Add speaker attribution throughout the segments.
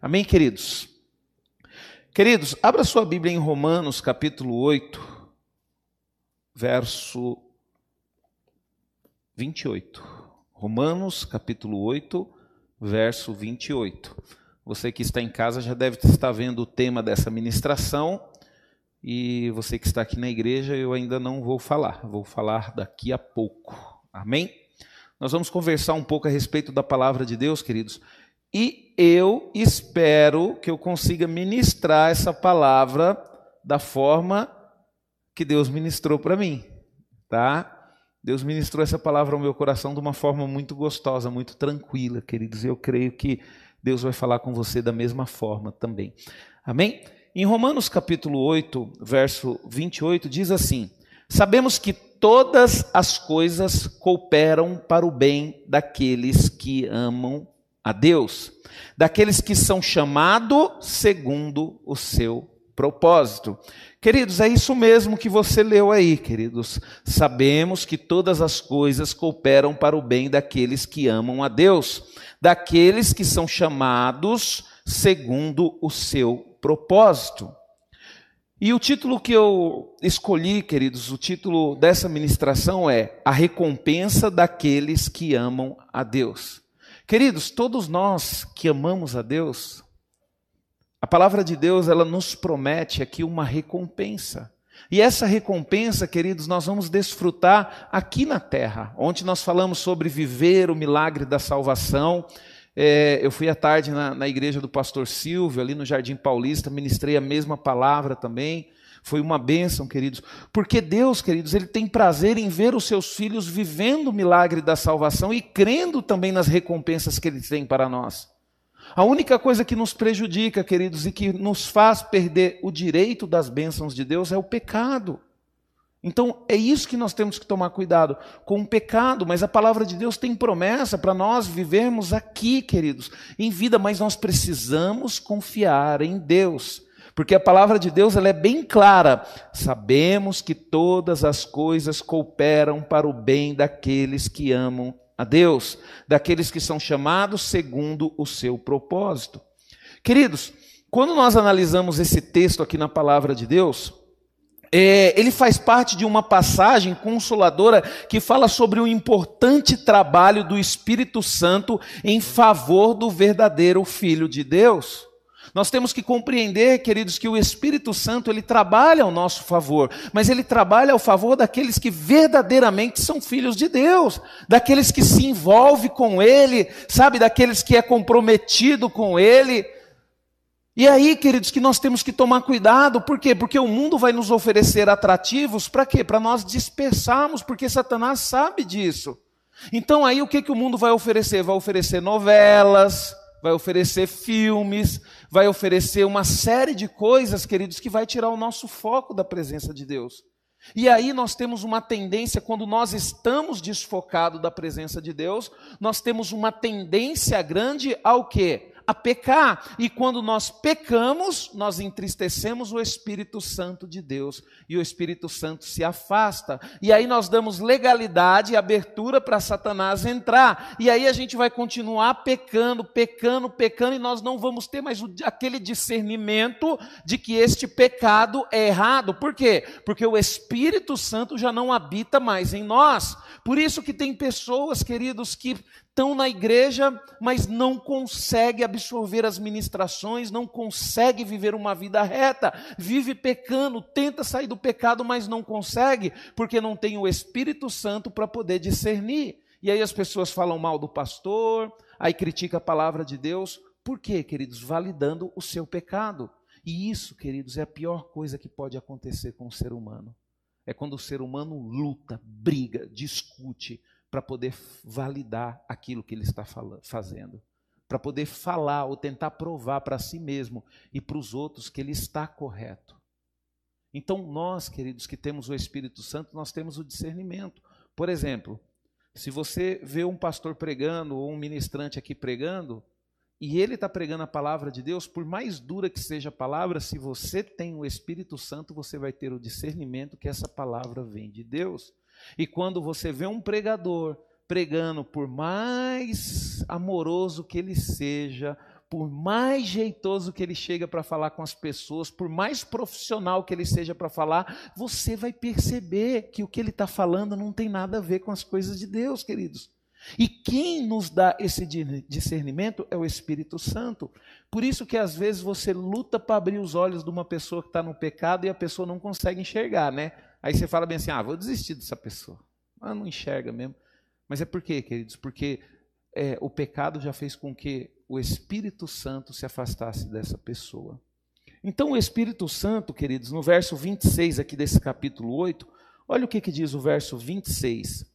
Speaker 1: Amém, queridos? Queridos, abra sua Bíblia em Romanos, capítulo 8, verso 28. Romanos, capítulo 8, verso 28. Você que está em casa já deve estar vendo o tema dessa ministração. E você que está aqui na igreja, eu ainda não vou falar, vou falar daqui a pouco. Amém? Nós vamos conversar um pouco a respeito da palavra de Deus, queridos. E eu espero que eu consiga ministrar essa palavra da forma que Deus ministrou para mim, tá? Deus ministrou essa palavra ao meu coração de uma forma muito gostosa, muito tranquila, queridos. Eu creio que Deus vai falar com você da mesma forma também. Amém? Em Romanos capítulo 8, verso 28, diz assim: Sabemos que todas as coisas cooperam para o bem daqueles que amam a Deus, daqueles que são chamados segundo o seu propósito. Queridos, é isso mesmo que você leu aí, queridos. Sabemos que todas as coisas cooperam para o bem daqueles que amam a Deus, daqueles que são chamados segundo o seu propósito. E o título que eu escolhi, queridos, o título dessa ministração é A Recompensa daqueles que amam a Deus. Queridos, todos nós que amamos a Deus, a palavra de Deus, ela nos promete aqui uma recompensa. E essa recompensa, queridos, nós vamos desfrutar aqui na terra. Ontem nós falamos sobre viver o milagre da salvação é, eu fui à tarde na, na igreja do pastor Silvio, ali no Jardim Paulista, ministrei a mesma palavra também. Foi uma bênção, queridos. Porque Deus, queridos, Ele tem prazer em ver os seus filhos vivendo o milagre da salvação e crendo também nas recompensas que Ele tem para nós. A única coisa que nos prejudica, queridos, e que nos faz perder o direito das bênçãos de Deus é o pecado. Então é isso que nós temos que tomar cuidado com o pecado, mas a palavra de Deus tem promessa para nós vivermos aqui, queridos, em vida, mas nós precisamos confiar em Deus. Porque a palavra de Deus ela é bem clara. Sabemos que todas as coisas cooperam para o bem daqueles que amam a Deus, daqueles que são chamados segundo o seu propósito. Queridos, quando nós analisamos esse texto aqui na palavra de Deus, é, ele faz parte de uma passagem consoladora que fala sobre o importante trabalho do Espírito Santo em favor do verdadeiro Filho de Deus. Nós temos que compreender, queridos, que o Espírito Santo ele trabalha ao nosso favor, mas ele trabalha ao favor daqueles que verdadeiramente são filhos de Deus, daqueles que se envolvem com Ele, sabe, daqueles que é comprometido com Ele. E aí, queridos, que nós temos que tomar cuidado, por quê? Porque o mundo vai nos oferecer atrativos para quê? Para nós dispersarmos, porque Satanás sabe disso. Então, aí o que, que o mundo vai oferecer? Vai oferecer novelas, vai oferecer filmes, vai oferecer uma série de coisas, queridos, que vai tirar o nosso foco da presença de Deus. E aí nós temos uma tendência, quando nós estamos desfocados da presença de Deus, nós temos uma tendência grande ao quê? A pecar. E quando nós pecamos, nós entristecemos o Espírito Santo de Deus e o Espírito Santo se afasta. E aí nós damos legalidade e abertura para Satanás entrar. E aí a gente vai continuar pecando, pecando, pecando e nós não vamos ter mais aquele discernimento de que este pecado é errado. Por quê? Porque o Espírito Santo já não habita mais em nós. Por isso que tem pessoas, queridos, que estão na igreja, mas não consegue absorver as ministrações, não consegue viver uma vida reta, vive pecando, tenta sair do pecado, mas não consegue, porque não tem o Espírito Santo para poder discernir. E aí as pessoas falam mal do pastor, aí critica a palavra de Deus. Por quê, queridos? Validando o seu pecado. E isso, queridos, é a pior coisa que pode acontecer com o ser humano. É quando o ser humano luta, briga, discute, para poder validar aquilo que ele está falando, fazendo, para poder falar ou tentar provar para si mesmo e para os outros que ele está correto. Então, nós, queridos, que temos o Espírito Santo, nós temos o discernimento. Por exemplo, se você vê um pastor pregando ou um ministrante aqui pregando, e ele está pregando a palavra de Deus, por mais dura que seja a palavra, se você tem o Espírito Santo, você vai ter o discernimento que essa palavra vem de Deus. E quando você vê um pregador pregando, por mais amoroso que ele seja, por mais jeitoso que ele chega para falar com as pessoas, por mais profissional que ele seja para falar, você vai perceber que o que ele está falando não tem nada a ver com as coisas de Deus, queridos. E quem nos dá esse discernimento é o Espírito Santo. Por isso que às vezes você luta para abrir os olhos de uma pessoa que está no pecado e a pessoa não consegue enxergar, né? Aí você fala bem assim: ah, vou desistir dessa pessoa. Ah, não enxerga mesmo. Mas é por quê, queridos? Porque é, o pecado já fez com que o Espírito Santo se afastasse dessa pessoa. Então, o Espírito Santo, queridos, no verso 26 aqui desse capítulo 8, olha o que, que diz o verso 26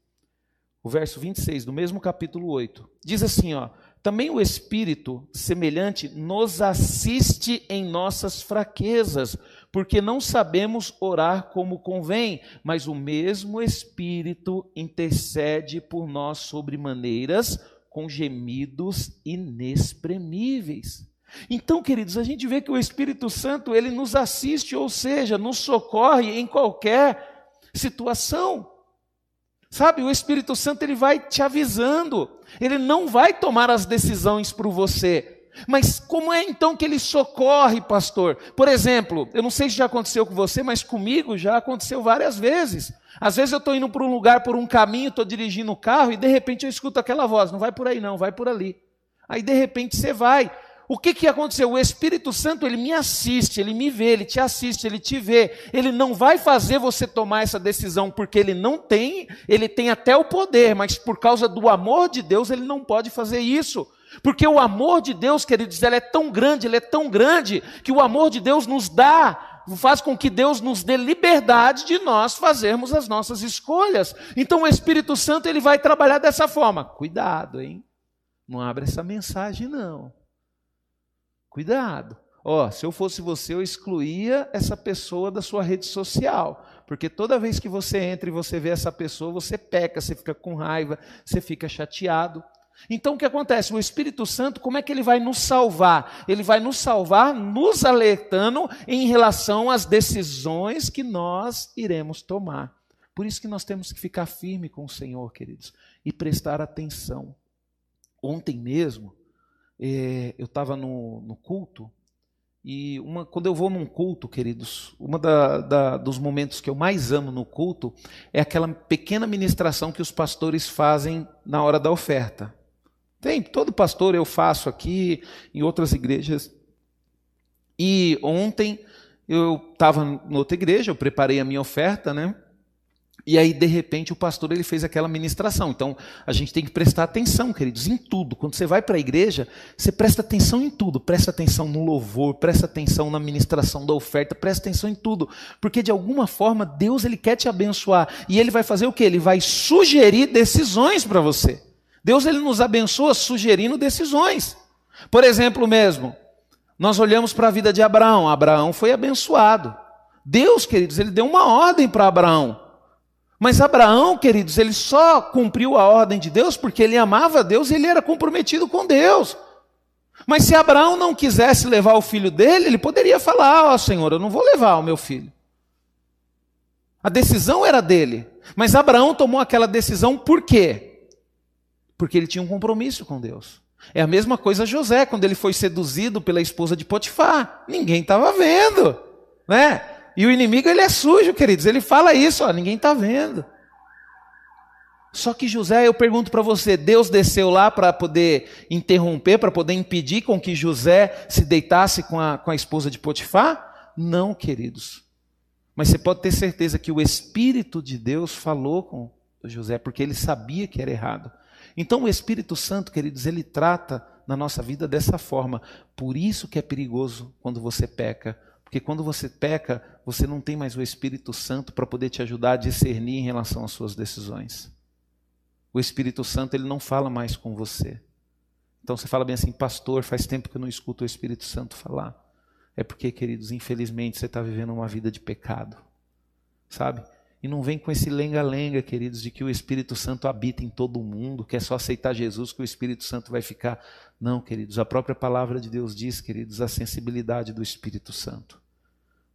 Speaker 1: o verso 26 do mesmo capítulo 8. Diz assim, ó: "Também o Espírito semelhante nos assiste em nossas fraquezas, porque não sabemos orar como convém, mas o mesmo Espírito intercede por nós sobre maneiras com gemidos inexprimíveis." Então, queridos, a gente vê que o Espírito Santo, ele nos assiste, ou seja, nos socorre em qualquer situação. Sabe, o Espírito Santo ele vai te avisando, ele não vai tomar as decisões por você. Mas como é então que ele socorre, pastor? Por exemplo, eu não sei se já aconteceu com você, mas comigo já aconteceu várias vezes. Às vezes eu estou indo para um lugar, por um caminho, estou dirigindo o carro e de repente eu escuto aquela voz: não vai por aí, não, vai por ali. Aí de repente você vai. O que, que aconteceu? O Espírito Santo, ele me assiste, ele me vê, ele te assiste, ele te vê. Ele não vai fazer você tomar essa decisão porque ele não tem, ele tem até o poder, mas por causa do amor de Deus, ele não pode fazer isso. Porque o amor de Deus, queridos, ele é tão grande, ele é tão grande, que o amor de Deus nos dá, faz com que Deus nos dê liberdade de nós fazermos as nossas escolhas. Então o Espírito Santo, ele vai trabalhar dessa forma. Cuidado, hein? Não abre essa mensagem, não. Cuidado. Ó, se eu fosse você, eu excluía essa pessoa da sua rede social. Porque toda vez que você entra e você vê essa pessoa, você peca, você fica com raiva, você fica chateado. Então o que acontece? O Espírito Santo, como é que ele vai nos salvar? Ele vai nos salvar nos alertando em relação às decisões que nós iremos tomar. Por isso que nós temos que ficar firme com o Senhor, queridos, e prestar atenção. Ontem mesmo, é, eu estava no, no, culto, e uma, quando eu vou num culto, queridos, um dos momentos que eu mais amo no culto é aquela pequena ministração que os pastores fazem na hora da oferta. Tem, todo pastor eu faço aqui, em outras igrejas. E ontem eu estava em outra igreja, eu preparei a minha oferta, né? E aí, de repente, o pastor ele fez aquela ministração. Então, a gente tem que prestar atenção, queridos, em tudo. Quando você vai para a igreja, você presta atenção em tudo. Presta atenção no louvor, presta atenção na ministração da oferta, presta atenção em tudo. Porque, de alguma forma, Deus ele quer te abençoar. E ele vai fazer o quê? Ele vai sugerir decisões para você. Deus ele nos abençoa sugerindo decisões. Por exemplo, mesmo, nós olhamos para a vida de Abraão. Abraão foi abençoado. Deus, queridos, ele deu uma ordem para Abraão. Mas Abraão, queridos, ele só cumpriu a ordem de Deus porque ele amava Deus e ele era comprometido com Deus. Mas se Abraão não quisesse levar o filho dele, ele poderia falar: Ó oh, Senhor, eu não vou levar o meu filho. A decisão era dele. Mas Abraão tomou aquela decisão por quê? Porque ele tinha um compromisso com Deus. É a mesma coisa José, quando ele foi seduzido pela esposa de Potifar. Ninguém estava vendo, né? E o inimigo, ele é sujo, queridos. Ele fala isso, ó, ninguém está vendo. Só que José, eu pergunto para você, Deus desceu lá para poder interromper, para poder impedir com que José se deitasse com a, com a esposa de Potifar? Não, queridos. Mas você pode ter certeza que o Espírito de Deus falou com José, porque ele sabia que era errado. Então o Espírito Santo, queridos, ele trata na nossa vida dessa forma. Por isso que é perigoso quando você peca, porque quando você peca, você não tem mais o Espírito Santo para poder te ajudar a discernir em relação às suas decisões. O Espírito Santo ele não fala mais com você. Então você fala bem assim, pastor, faz tempo que eu não escuto o Espírito Santo falar. É porque, queridos, infelizmente você está vivendo uma vida de pecado, sabe? E não vem com esse lenga-lenga, queridos, de que o Espírito Santo habita em todo mundo, que é só aceitar Jesus que o Espírito Santo vai ficar. Não, queridos, a própria palavra de Deus diz, queridos, a sensibilidade do Espírito Santo.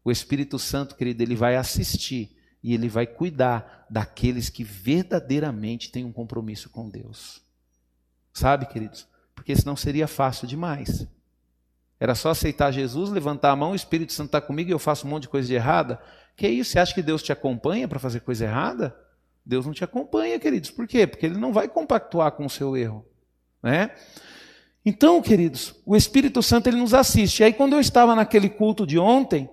Speaker 1: O Espírito Santo, querido, ele vai assistir e ele vai cuidar daqueles que verdadeiramente têm um compromisso com Deus. Sabe, queridos? Porque senão seria fácil demais. Era só aceitar Jesus, levantar a mão, o Espírito Santo está comigo e eu faço um monte de coisa de errada. Que isso? Você acha que Deus te acompanha para fazer coisa errada? Deus não te acompanha, queridos. Por quê? Porque Ele não vai compactuar com o seu erro. Né? Então, queridos, o Espírito Santo ele nos assiste. E aí, quando eu estava naquele culto de ontem,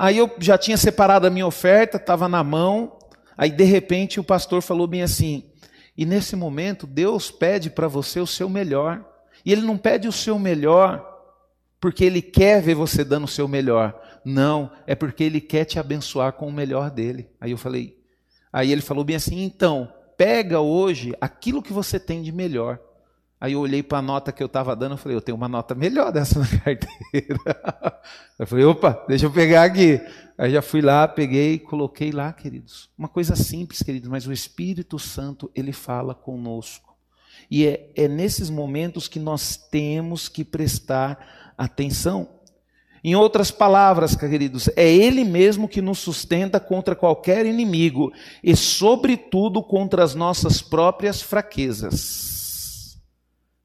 Speaker 1: aí eu já tinha separado a minha oferta, estava na mão. Aí, de repente, o pastor falou bem assim: e nesse momento, Deus pede para você o seu melhor. E Ele não pede o seu melhor porque Ele quer ver você dando o seu melhor. Não, é porque Ele quer te abençoar com o melhor dele. Aí eu falei, aí ele falou bem assim: então, pega hoje aquilo que você tem de melhor. Aí eu olhei para a nota que eu estava dando, eu falei, eu tenho uma nota melhor dessa na carteira. Eu falei, opa, deixa eu pegar aqui. Aí já fui lá, peguei, coloquei lá, queridos. Uma coisa simples, queridos, mas o Espírito Santo, ele fala conosco. E é, é nesses momentos que nós temos que prestar atenção. Em outras palavras, queridos, é Ele mesmo que nos sustenta contra qualquer inimigo e, sobretudo, contra as nossas próprias fraquezas.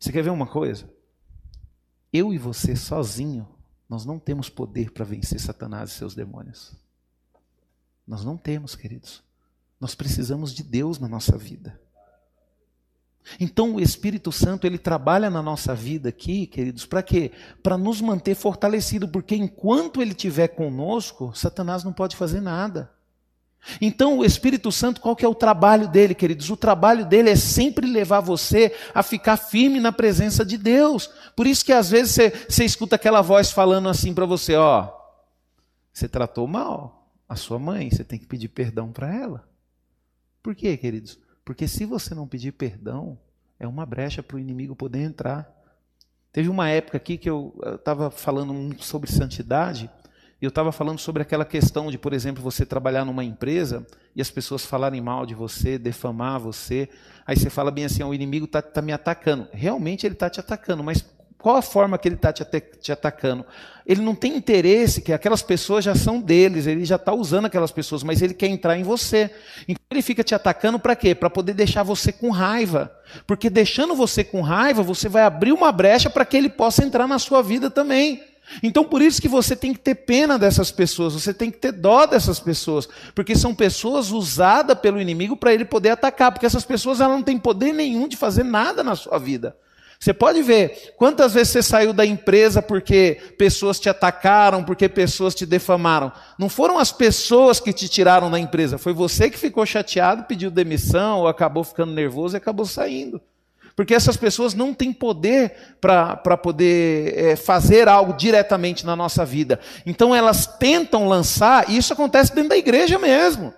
Speaker 1: Você quer ver uma coisa? Eu e você sozinho, nós não temos poder para vencer Satanás e seus demônios. Nós não temos, queridos. Nós precisamos de Deus na nossa vida. Então o Espírito Santo ele trabalha na nossa vida aqui, queridos, para quê? Para nos manter fortalecido, porque enquanto ele estiver conosco, Satanás não pode fazer nada. Então o Espírito Santo, qual que é o trabalho dele, queridos? O trabalho dele é sempre levar você a ficar firme na presença de Deus. Por isso que às vezes você, você escuta aquela voz falando assim para você, ó, você tratou mal a sua mãe, você tem que pedir perdão para ela. Por quê, queridos? Porque se você não pedir perdão, é uma brecha para o inimigo poder entrar. Teve uma época aqui que eu estava falando sobre santidade, eu estava falando sobre aquela questão de, por exemplo, você trabalhar numa empresa e as pessoas falarem mal de você, defamar você. Aí você fala bem assim: o inimigo está tá me atacando. Realmente ele está te atacando, mas qual a forma que ele está te, te, atacando? Ele não tem interesse, que aquelas pessoas já são deles, ele já está usando aquelas pessoas, mas ele quer entrar em você. Então ele fica te atacando para quê? Para poder deixar você com raiva. Porque deixando você com raiva, você vai abrir uma brecha para que ele possa entrar na sua vida também. Então por isso que você tem que ter pena dessas pessoas, você tem que ter dó dessas pessoas, porque são pessoas usadas pelo inimigo para ele poder atacar, porque essas pessoas elas não têm poder nenhum de fazer nada na sua vida. Você pode ver quantas vezes você saiu da empresa porque pessoas te atacaram, porque pessoas te defamaram. Não foram as pessoas que te tiraram da empresa, foi você que ficou chateado, pediu demissão, ou acabou ficando nervoso e acabou saindo. Porque essas pessoas não têm poder para poder é, fazer algo diretamente na nossa vida. Então elas tentam lançar, e isso acontece dentro da igreja mesmo.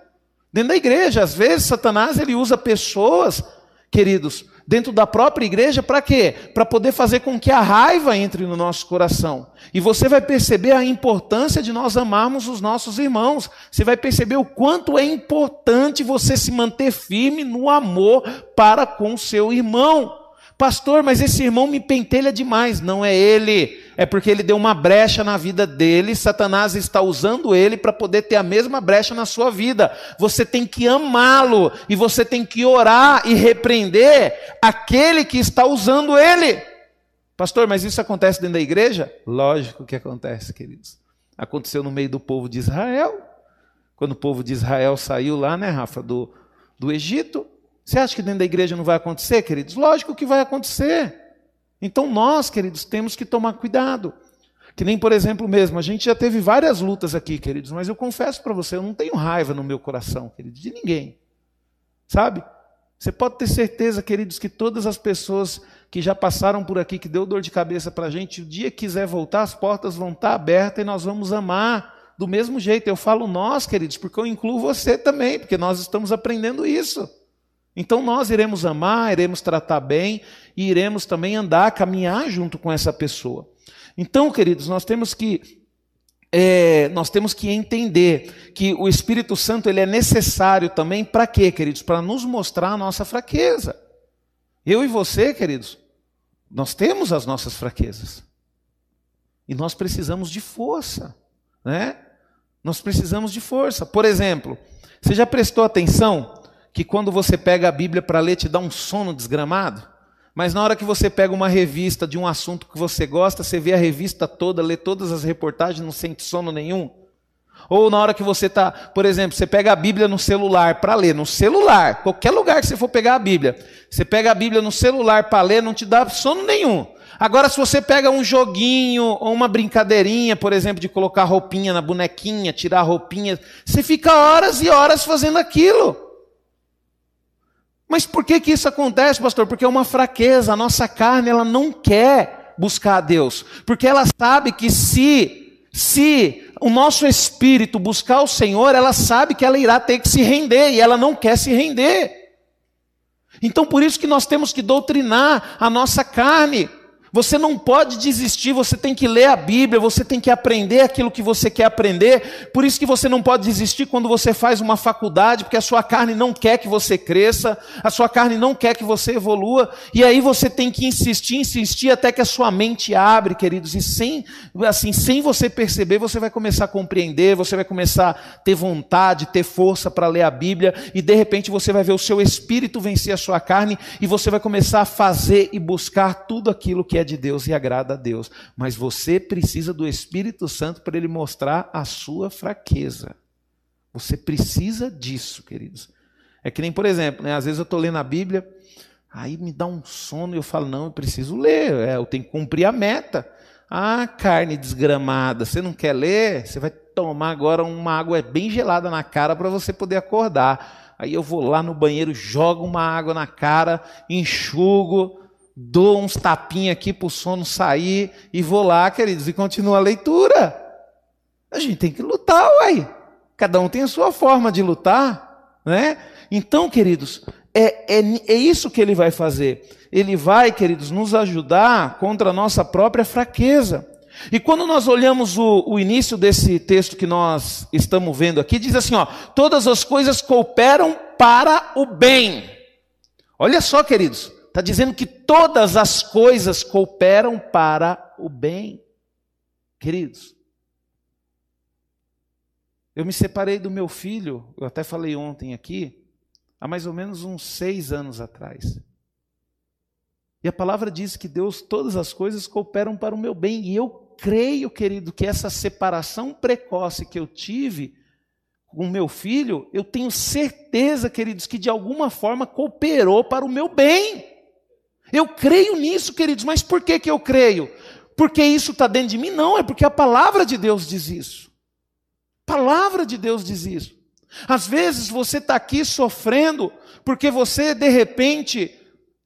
Speaker 1: Dentro da igreja, às vezes Satanás ele usa pessoas, queridos, dentro da própria igreja, para quê? Para poder fazer com que a raiva entre no nosso coração. E você vai perceber a importância de nós amarmos os nossos irmãos. Você vai perceber o quanto é importante você se manter firme no amor para com seu irmão. Pastor, mas esse irmão me pentelha demais. Não é ele, é porque ele deu uma brecha na vida dele. Satanás está usando ele para poder ter a mesma brecha na sua vida. Você tem que amá-lo e você tem que orar e repreender aquele que está usando ele. Pastor, mas isso acontece dentro da igreja? Lógico que acontece, queridos. Aconteceu no meio do povo de Israel. Quando o povo de Israel saiu lá, né, Rafa, do, do Egito. Você acha que dentro da igreja não vai acontecer, queridos? Lógico que vai acontecer. Então nós, queridos, temos que tomar cuidado. Que nem, por exemplo, mesmo, a gente já teve várias lutas aqui, queridos, mas eu confesso para você, eu não tenho raiva no meu coração, queridos, de ninguém. Sabe? Você pode ter certeza, queridos, que todas as pessoas que já passaram por aqui, que deu dor de cabeça para a gente, o dia que quiser voltar, as portas vão estar abertas e nós vamos amar do mesmo jeito. Eu falo nós, queridos, porque eu incluo você também, porque nós estamos aprendendo isso. Então nós iremos amar, iremos tratar bem e iremos também andar, caminhar junto com essa pessoa. Então, queridos, nós temos que é, nós temos que entender que o Espírito Santo ele é necessário também para quê, queridos? Para nos mostrar a nossa fraqueza. Eu e você, queridos, nós temos as nossas fraquezas. E nós precisamos de força, né? Nós precisamos de força. Por exemplo, você já prestou atenção que quando você pega a Bíblia para ler te dá um sono desgramado? Mas na hora que você pega uma revista de um assunto que você gosta, você vê a revista toda, lê todas as reportagens, não sente sono nenhum. Ou na hora que você está, por exemplo, você pega a Bíblia no celular para ler, no celular, qualquer lugar que você for pegar a Bíblia, você pega a Bíblia no celular para ler, não te dá sono nenhum. Agora, se você pega um joguinho ou uma brincadeirinha, por exemplo, de colocar roupinha na bonequinha, tirar roupinha, você fica horas e horas fazendo aquilo. Mas por que que isso acontece, pastor? Porque é uma fraqueza, a nossa carne ela não quer buscar a Deus, porque ela sabe que se se o nosso espírito buscar o Senhor, ela sabe que ela irá ter que se render e ela não quer se render. Então por isso que nós temos que doutrinar a nossa carne. Você não pode desistir, você tem que ler a Bíblia, você tem que aprender aquilo que você quer aprender. Por isso que você não pode desistir quando você faz uma faculdade, porque a sua carne não quer que você cresça, a sua carne não quer que você evolua, e aí você tem que insistir, insistir até que a sua mente abre, queridos, e sem assim, sem você perceber, você vai começar a compreender, você vai começar a ter vontade, ter força para ler a Bíblia, e de repente você vai ver o seu espírito vencer a sua carne e você vai começar a fazer e buscar tudo aquilo que é de Deus e agrada a Deus. Mas você precisa do Espírito Santo para ele mostrar a sua fraqueza. Você precisa disso, queridos. É que nem, por exemplo, né, às vezes eu estou lendo a Bíblia, aí me dá um sono e eu falo, não, eu preciso ler, é, eu tenho que cumprir a meta. Ah, carne desgramada, você não quer ler? Você vai tomar agora uma água bem gelada na cara para você poder acordar. Aí eu vou lá no banheiro, jogo uma água na cara, enxugo, dou uns tapinhos aqui para o sono sair e vou lá, queridos, e continua a leitura. A gente tem que lutar, uai. Cada um tem a sua forma de lutar, né? Então, queridos, é, é, é isso que ele vai fazer. Ele vai, queridos, nos ajudar contra a nossa própria fraqueza. E quando nós olhamos o, o, início desse texto que nós estamos vendo aqui, diz assim: ó, todas as coisas cooperam para o bem. Olha só, queridos, Está dizendo que todas as coisas cooperam para o bem. Queridos, eu me separei do meu filho, eu até falei ontem aqui, há mais ou menos uns seis anos atrás. E a palavra diz que Deus, todas as coisas cooperam para o meu bem. E eu creio, querido, que essa separação precoce que eu tive com meu filho, eu tenho certeza, queridos, que de alguma forma cooperou para o meu bem. Eu creio nisso, queridos, mas por que, que eu creio? Porque isso está dentro de mim? Não, é porque a palavra de Deus diz isso. A palavra de Deus diz isso. Às vezes você está aqui sofrendo porque você, de repente,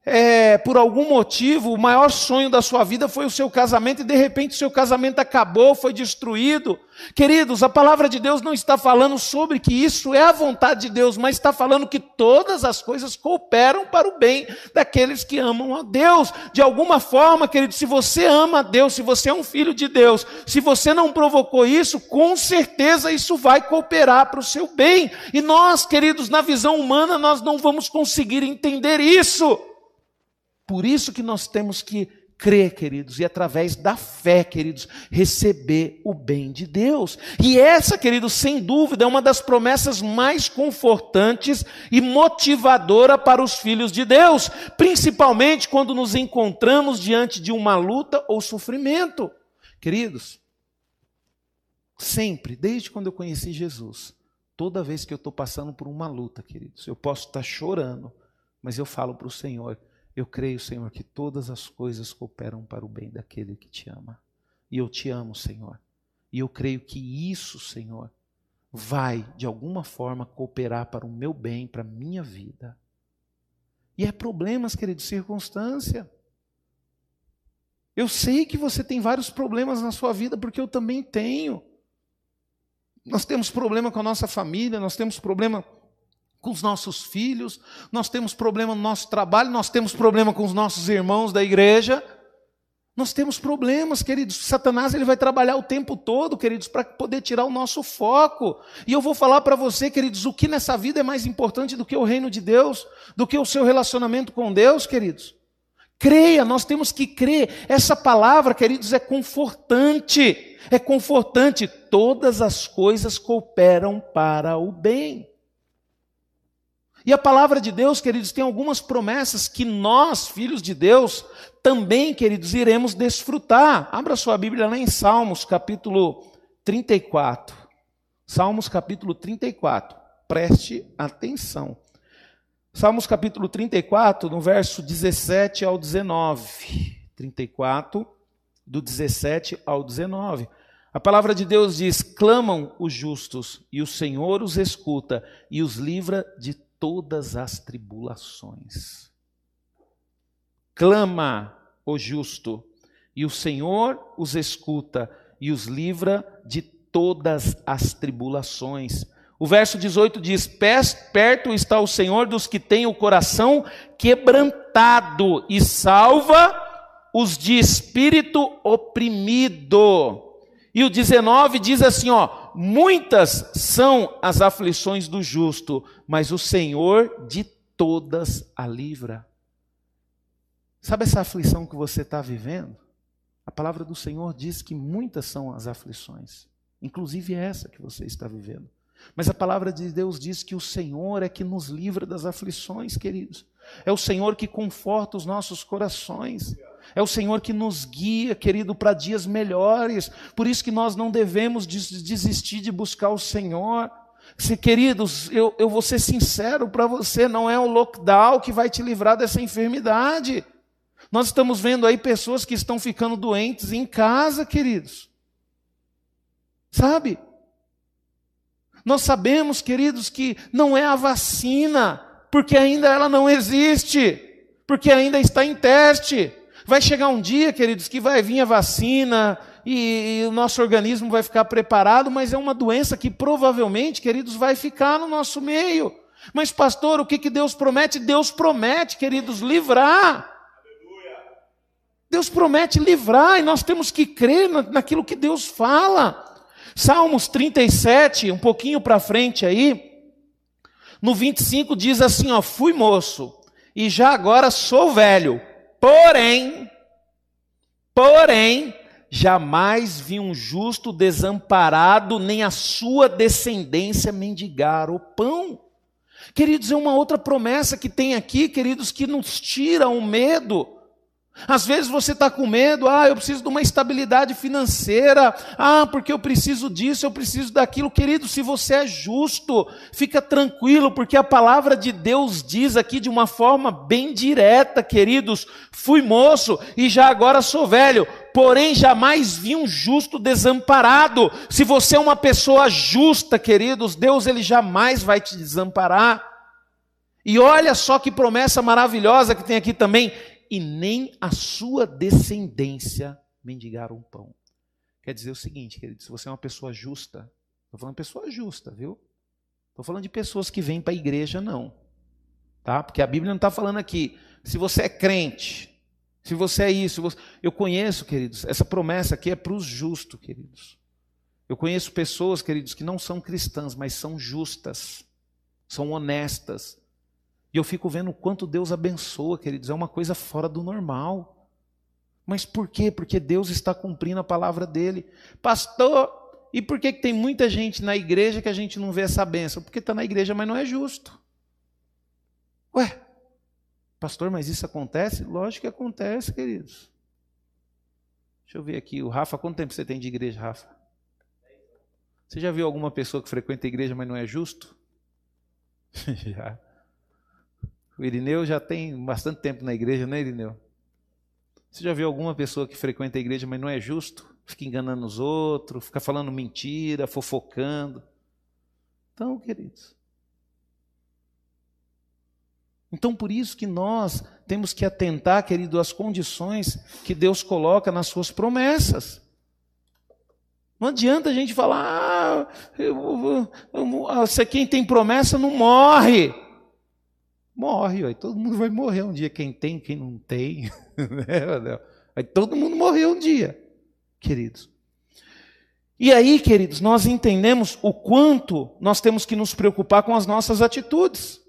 Speaker 1: é, por algum motivo, o maior sonho da sua vida foi o seu casamento e de repente o seu casamento acabou, foi destruído. Queridos, a palavra de Deus não está falando sobre que isso é a vontade de Deus, mas está falando que todas as coisas cooperam para o bem daqueles que amam a Deus. De alguma forma, querido, se você ama a Deus, se você é um filho de Deus, se você não provocou isso, com certeza isso vai cooperar para o seu bem. E nós, queridos, na visão humana, nós não vamos conseguir entender isso. Por isso que nós temos que crer, queridos, e através da fé, queridos, receber o bem de Deus. E essa, queridos, sem dúvida, é uma das promessas mais confortantes e motivadora para os filhos de Deus, principalmente quando nos encontramos diante de uma luta ou sofrimento. Queridos, sempre, desde quando eu conheci Jesus, toda vez que eu estou passando por uma luta, queridos, eu posso estar chorando, mas eu falo para o Senhor, eu creio, Senhor, que todas as coisas cooperam para o bem daquele que te ama. E eu te amo, Senhor. E eu creio que isso, Senhor, vai, de alguma forma, cooperar para o meu bem, para a minha vida. E é problemas, querido, circunstância. Eu sei que você tem vários problemas na sua vida, porque eu também tenho. Nós temos problema com a nossa família, nós temos problema com os nossos filhos, nós temos problema no nosso trabalho, nós temos problema com os nossos irmãos da igreja. Nós temos problemas, queridos. Satanás ele vai trabalhar o tempo todo, queridos, para poder tirar o nosso foco. E eu vou falar para você, queridos, o que nessa vida é mais importante do que o reino de Deus, do que o seu relacionamento com Deus, queridos. Creia, nós temos que crer. Essa palavra, queridos, é confortante. É confortante. Todas as coisas cooperam para o bem. E a palavra de Deus, queridos, tem algumas promessas que nós, filhos de Deus, também, queridos, iremos desfrutar. Abra sua Bíblia lá em Salmos, capítulo 34. Salmos, capítulo 34. Preste atenção. Salmos, capítulo 34, no verso 17 ao 19. 34, do 17 ao 19. A palavra de Deus diz: clamam os justos, e o Senhor os escuta e os livra de todas as tribulações. Clama o justo, e o Senhor os escuta e os livra de todas as tribulações. O verso 18 diz: Perto está o Senhor dos que têm o coração quebrantado e salva os de espírito oprimido. E o 19 diz assim, ó: Muitas são as aflições do justo, mas o Senhor de todas a livra. Sabe essa aflição que você está vivendo? A palavra do Senhor diz que muitas são as aflições, inclusive essa que você está vivendo. Mas a palavra de Deus diz que o Senhor é que nos livra das aflições, queridos. É o Senhor que conforta os nossos corações. É o Senhor que nos guia, querido, para dias melhores. Por isso que nós não devemos desistir de buscar o Senhor. Se, queridos, eu, eu vou ser sincero para você, não é o lockdown que vai te livrar dessa enfermidade. Nós estamos vendo aí pessoas que estão ficando doentes em casa, queridos. Sabe? Nós sabemos, queridos, que não é a vacina, porque ainda ela não existe, porque ainda está em teste. Vai chegar um dia, queridos, que vai vir a vacina e, e, o nosso organismo vai ficar preparado, mas é uma doença que provavelmente, queridos, vai ficar no nosso meio. Mas, pastor, o que, que Deus promete? Deus promete, queridos, livrar. Deus promete livrar e nós temos que crer naquilo que Deus fala. Salmos 37, um pouquinho para frente aí, no 25 diz assim: ó, fui moço e já agora sou velho Porém, porém, jamais vi um justo desamparado, nem a sua descendência mendigar o pão. Queridos, é uma outra promessa que tem aqui, queridos, que nos tira o medo às vezes você está com medo, ah, eu preciso de uma estabilidade financeira, ah, porque eu preciso disso, eu preciso daquilo. Querido, se você é justo, fica tranquilo, porque a palavra de Deus diz aqui de uma forma bem direta, queridos: fui moço e já agora sou velho, porém jamais vi um justo desamparado. Se você é uma pessoa justa, queridos, Deus ele jamais vai te desamparar. E olha só que promessa maravilhosa que tem aqui também e nem a sua descendência mendigaram um pão. Quer dizer o seguinte, querido, se você é uma pessoa justa, estou falando de pessoa justa, viu? Estou falando de pessoas que vêm para a igreja, não. Tá? Porque a Bíblia não está falando aqui, se você é crente, se você é isso, você... eu conheço, queridos, essa promessa aqui é para os justos, queridos. Eu conheço pessoas, queridos, que não são cristãs, mas são justas, são honestas, e eu fico vendo o quanto Deus abençoa, queridos, é uma coisa fora do normal. Mas por quê? Porque Deus está cumprindo a palavra dele. Pastor, e por que, tem muita gente na igreja que a gente não vê essa benção? Porque está na igreja, mas não é justo. Ué, pastor, mas isso acontece? Lógico que acontece, queridos. Deixa eu ver aqui, o Rafa, quanto tempo você tem de igreja, Rafa? Você já viu alguma pessoa que frequenta a igreja, mas não é justo? já. O Irineu já tem bastante tempo na igreja, né, Irineu? Você já viu alguma pessoa que frequenta a igreja, mas não é justo? Fica enganando os outros, fica falando mentira, fofocando. Então, queridos. Então, por isso que nós temos que atentar, querido, às condições que Deus coloca nas suas promessas. Não adianta a gente falar, ah, eu, eu, eu, quem tem promessa não morre morre. Aí todo mundo vai morrer um dia. Quem tem, quem não tem. Né, aí todo mundo morreu um dia, queridos. E aí, queridos, nós entendemos o quanto nós temos que nos preocupar com as nossas atitudes.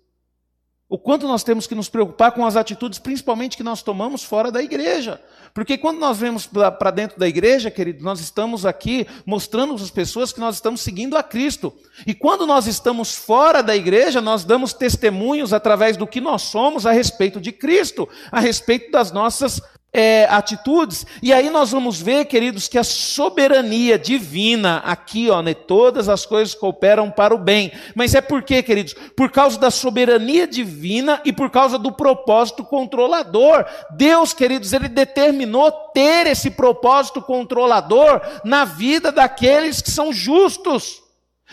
Speaker 1: O quanto nós temos que nos preocupar com as atitudes, principalmente que nós tomamos fora da igreja. Porque quando nós vemos para dentro da igreja, querido, nós estamos aqui mostrando às pessoas que nós estamos seguindo a Cristo. E quando nós estamos fora da igreja, nós damos testemunhos através do que nós somos a respeito de Cristo, a respeito das nossas é, atitudes. E aí nós vamos ver, queridos, que a soberania divina aqui, ó, né, todas as coisas cooperam para o bem. Mas é por quê, queridos? Por causa da soberania divina e por causa do propósito controlador. Deus, queridos, ele determinou ter esse propósito controlador na vida daqueles que são justos.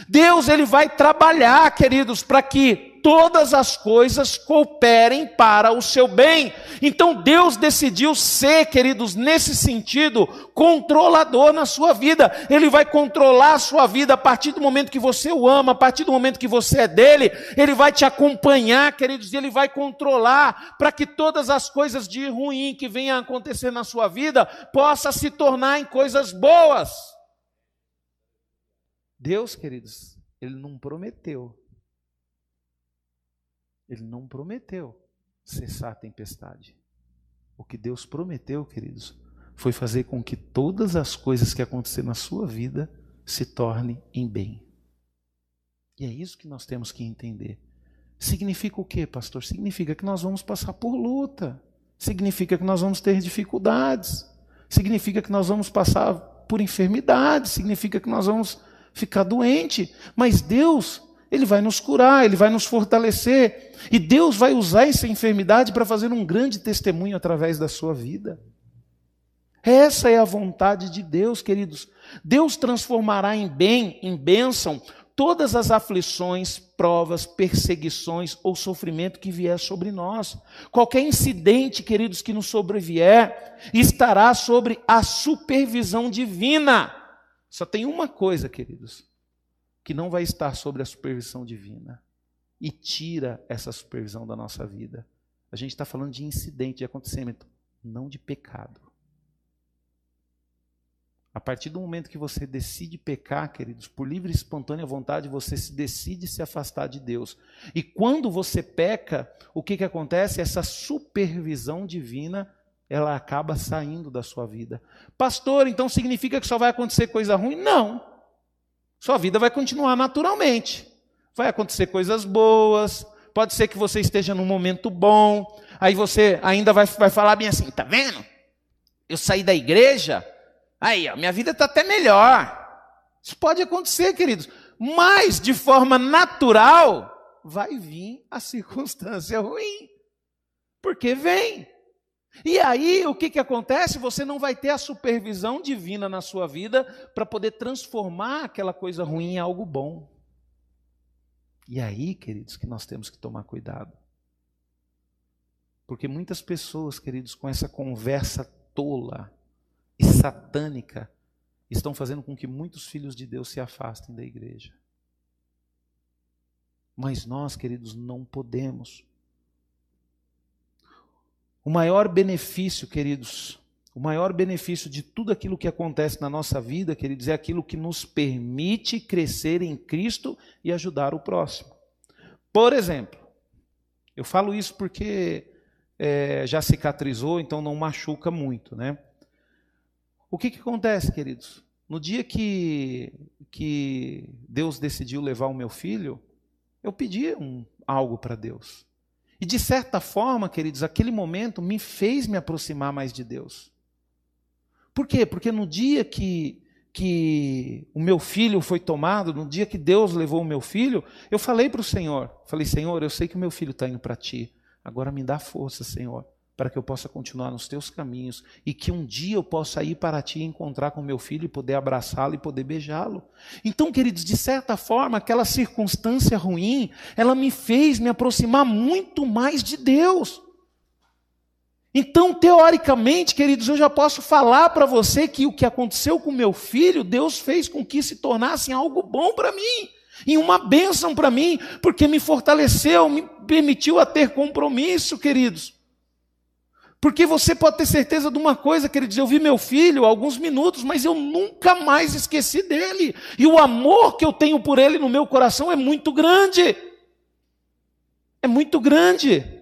Speaker 1: Deus ele vai trabalhar, queridos, para que todas as coisas cooperem para o seu bem. Então Deus decidiu ser, queridos, nesse sentido, controlador na sua vida. Ele vai controlar a sua vida a partir do momento que você o ama, a partir do momento que você é dele. Ele vai te acompanhar, queridos, e ele vai controlar para que todas as coisas de ruim que venham a acontecer na sua vida possa se tornar em coisas boas. Deus, queridos, ele não prometeu ele não prometeu cessar a tempestade. O que Deus prometeu, queridos, foi fazer com que todas as coisas que acontecerem na sua vida se tornem em bem. E é isso que nós temos que entender. Significa o que, pastor? Significa que nós vamos passar por luta. Significa que nós vamos ter dificuldades. Significa que nós vamos passar por enfermidades. Significa que nós vamos ficar doente. Mas Deus ele vai nos curar, ele vai nos fortalecer. E Deus vai usar essa enfermidade para fazer um grande testemunho através da sua vida. Essa é a vontade de Deus, queridos. Deus transformará em bem, em bênção, todas as aflições, provas, perseguições ou sofrimento que vier sobre nós. Qualquer incidente, queridos, que nos sobrevier, estará sobre a supervisão divina. Só tem uma coisa, queridos que não vai estar sobre a supervisão divina e tira essa supervisão da nossa vida. A gente está falando de incidente, de acontecimento, não de pecado. A partir do momento que você decide pecar, queridos, por livre e espontânea vontade, você se decide se afastar de Deus. E quando você peca, o que, que acontece? Essa supervisão divina, ela acaba saindo da sua vida. Pastor, então significa que só vai acontecer coisa ruim? Não. Sua vida vai continuar naturalmente. Vai acontecer coisas boas, pode ser que você esteja num momento bom, aí você ainda vai, vai falar bem assim: tá vendo? Eu saí da igreja, aí, ó, minha vida está até melhor. Isso pode acontecer, queridos, mas de forma natural vai vir a circunstância ruim, porque vem. E aí, o que, que acontece? Você não vai ter a supervisão divina na sua vida para poder transformar aquela coisa ruim em algo bom. E aí, queridos, que nós temos que tomar cuidado. Porque muitas pessoas, queridos, com essa conversa tola e satânica, estão fazendo com que muitos filhos de Deus se afastem da igreja. Mas nós, queridos, não podemos o maior benefício, queridos, o maior benefício de tudo aquilo que acontece na nossa vida, queridos, é aquilo que nos permite crescer em Cristo e ajudar o próximo. Por exemplo, eu falo isso porque é, já cicatrizou, então não machuca muito, né? O que, que acontece, queridos? No dia que, que Deus decidiu levar o meu filho, eu pedi um, algo para Deus. E de certa forma, queridos, aquele momento me fez me aproximar mais de Deus. Por quê? Porque no dia que, que o meu filho foi tomado, no dia que Deus levou o meu filho, eu falei para o Senhor: falei, Senhor, eu sei que o meu filho está indo para ti, agora me dá força, Senhor, para que eu possa continuar nos teus caminhos e que um dia eu possa ir para ti encontrar com meu filho e poder abraçá-lo e poder beijá-lo. Então, queridos, de certa forma, aquela circunstância ruim, ela me fez me aproximar muito mais de Deus. Então, teoricamente, queridos, eu já posso falar para você que o que aconteceu com meu filho, Deus fez com que se tornasse algo bom para mim e uma bênção para mim, porque me fortaleceu, me permitiu a ter compromisso, queridos. Porque você pode ter certeza de uma coisa, queridos, eu vi meu filho há alguns minutos, mas eu nunca mais esqueci dele. E o amor que eu tenho por ele no meu coração é muito grande. É muito grande.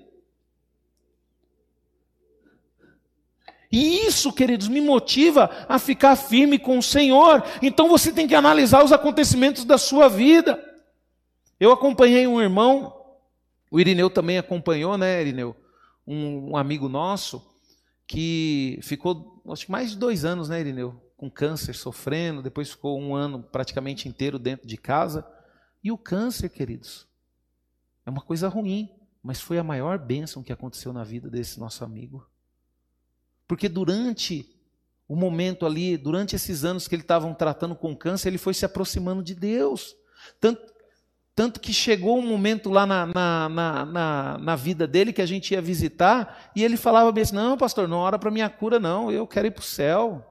Speaker 1: E isso, queridos, me motiva a ficar firme com o Senhor. Então você tem que analisar os acontecimentos da sua vida. Eu acompanhei um irmão, o Irineu também acompanhou, né, Irineu? Um, um amigo nosso que ficou, acho que mais de dois anos, né, Irineu? Com câncer, sofrendo, depois ficou um ano praticamente inteiro dentro de casa. E o câncer, queridos, é uma coisa ruim, mas foi a maior bênção que aconteceu na vida desse nosso amigo. Porque durante o momento ali, durante esses anos que ele estavam tratando com câncer, ele foi se aproximando de Deus. Tanto, tanto que chegou um momento lá na, na, na, na, na vida dele que a gente ia visitar, e ele falava bem assim: Não, pastor, não hora para minha cura, não, eu quero ir para o céu.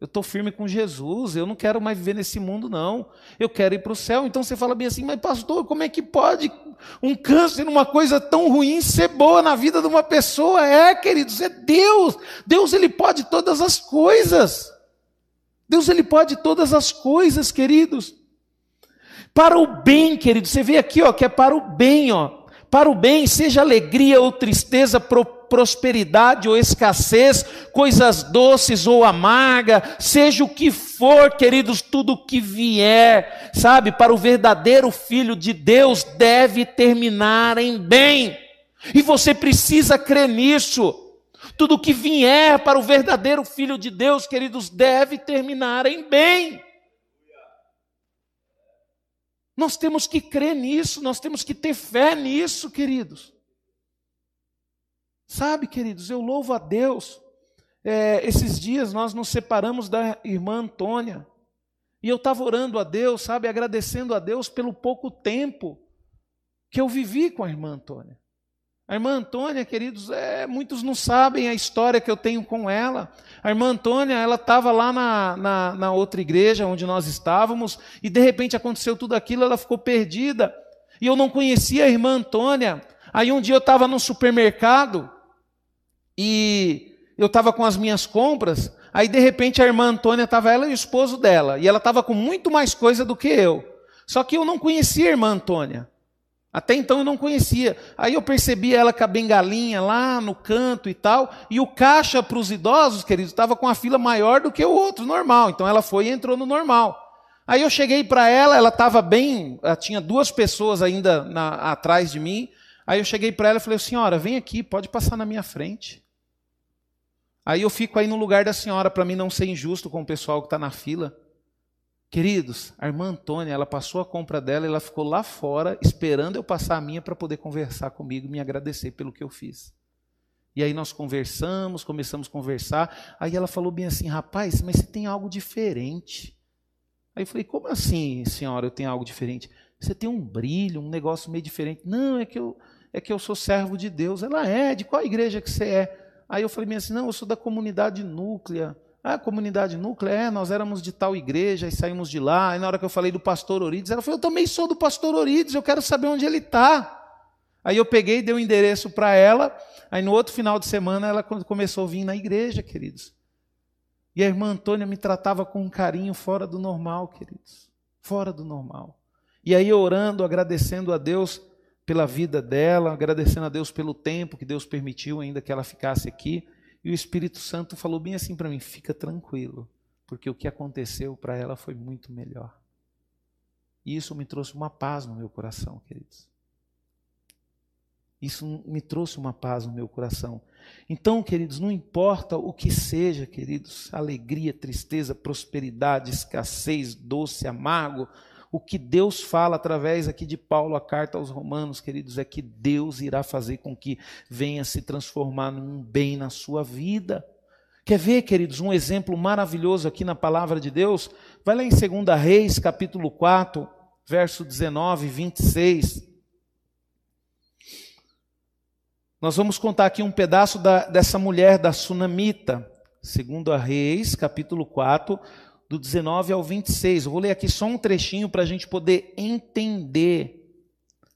Speaker 1: Eu estou firme com Jesus, eu não quero mais viver nesse mundo, não. Eu quero ir para o céu. Então você fala bem assim, mas pastor, como é que pode um câncer, uma coisa tão ruim, ser boa na vida de uma pessoa? É, queridos, é Deus. Deus, Ele pode todas as coisas. Deus, Ele pode todas as coisas, queridos. Para o bem, querido, você vê aqui, ó, que é para o bem, ó. Para o bem, seja alegria ou tristeza, prosperidade ou escassez, coisas doces ou amarga, seja o que for, queridos, tudo que vier, sabe, para o verdadeiro filho de Deus deve terminar em bem. E você precisa crer nisso. Tudo que vier para o verdadeiro filho de Deus, queridos, deve terminar em bem. Nós temos que crer nisso, nós temos que ter fé nisso, queridos. Sabe, queridos, eu louvo a Deus. É, esses dias nós nos separamos da irmã Antônia. E eu estava orando a Deus, sabe, agradecendo a Deus pelo pouco tempo que eu vivi com a irmã Antônia. A irmã Antônia, queridos, é, muitos não sabem a história que eu tenho com ela. A irmã Antônia, ela estava lá na, na, na outra igreja onde nós estávamos, e de repente aconteceu tudo aquilo, ela ficou perdida. E eu não conhecia a irmã Antônia. Aí um dia eu estava no supermercado, e eu estava com as minhas compras, aí de repente a irmã Antônia estava ela e o esposo dela, e ela estava com muito mais coisa do que eu. Só que eu não conhecia a irmã Antônia. Até então eu não conhecia. Aí eu percebi ela com a bengalinha lá no canto e tal, e o caixa para os idosos, queridos, estava com a fila maior do que o outro, normal. Então ela foi e entrou no normal. Aí eu cheguei para ela, ela estava bem, ela tinha duas pessoas ainda na, atrás de mim. Aí eu cheguei para ela e falei: Senhora, vem aqui, pode passar na minha frente. Aí eu fico aí no lugar da senhora para mim não ser injusto com o pessoal que está na fila. Queridos, a irmã Antônia, ela passou a compra dela, ela ficou lá fora esperando eu passar a minha para poder conversar comigo, me agradecer pelo que eu fiz. E aí nós conversamos, começamos a conversar. Aí ela falou bem assim, rapaz, mas você tem algo diferente. Aí eu falei, como assim, senhora, eu tenho algo diferente? Você tem um brilho, um negócio meio diferente. Não, é que eu, é que eu sou servo de Deus. Ela é, de qual igreja que você é? Aí eu falei assim, não, eu sou da comunidade núclea. Ah, comunidade núclea? É, nós éramos de tal igreja e saímos de lá. Aí na hora que eu falei do pastor Orides, ela falou, eu também sou do pastor Orides, eu quero saber onde ele está. Aí eu peguei, dei o um endereço para ela, aí no outro final de semana ela começou a vir na igreja, queridos. E a irmã Antônia me tratava com um carinho fora do normal, queridos. Fora do normal. E aí orando, agradecendo a Deus, pela vida dela, agradecendo a Deus pelo tempo que Deus permitiu ainda que ela ficasse aqui. E o Espírito Santo falou bem assim para mim: fica tranquilo, porque o que aconteceu para ela foi muito melhor. E isso me trouxe uma paz no meu coração, queridos. Isso me trouxe uma paz no meu coração. Então, queridos, não importa o que seja, queridos, alegria, tristeza, prosperidade, escassez, doce, amargo, o que Deus fala através aqui de Paulo, a carta aos Romanos, queridos, é que Deus irá fazer com que venha se transformar num bem na sua vida. Quer ver, queridos, um exemplo maravilhoso aqui na palavra de Deus? Vai lá em 2 Reis, capítulo 4, verso 19 e 26. Nós vamos contar aqui um pedaço da, dessa mulher, da Sunamita. 2 Reis, capítulo 4, do 19 ao 26. Eu vou ler aqui só um trechinho para a gente poder entender,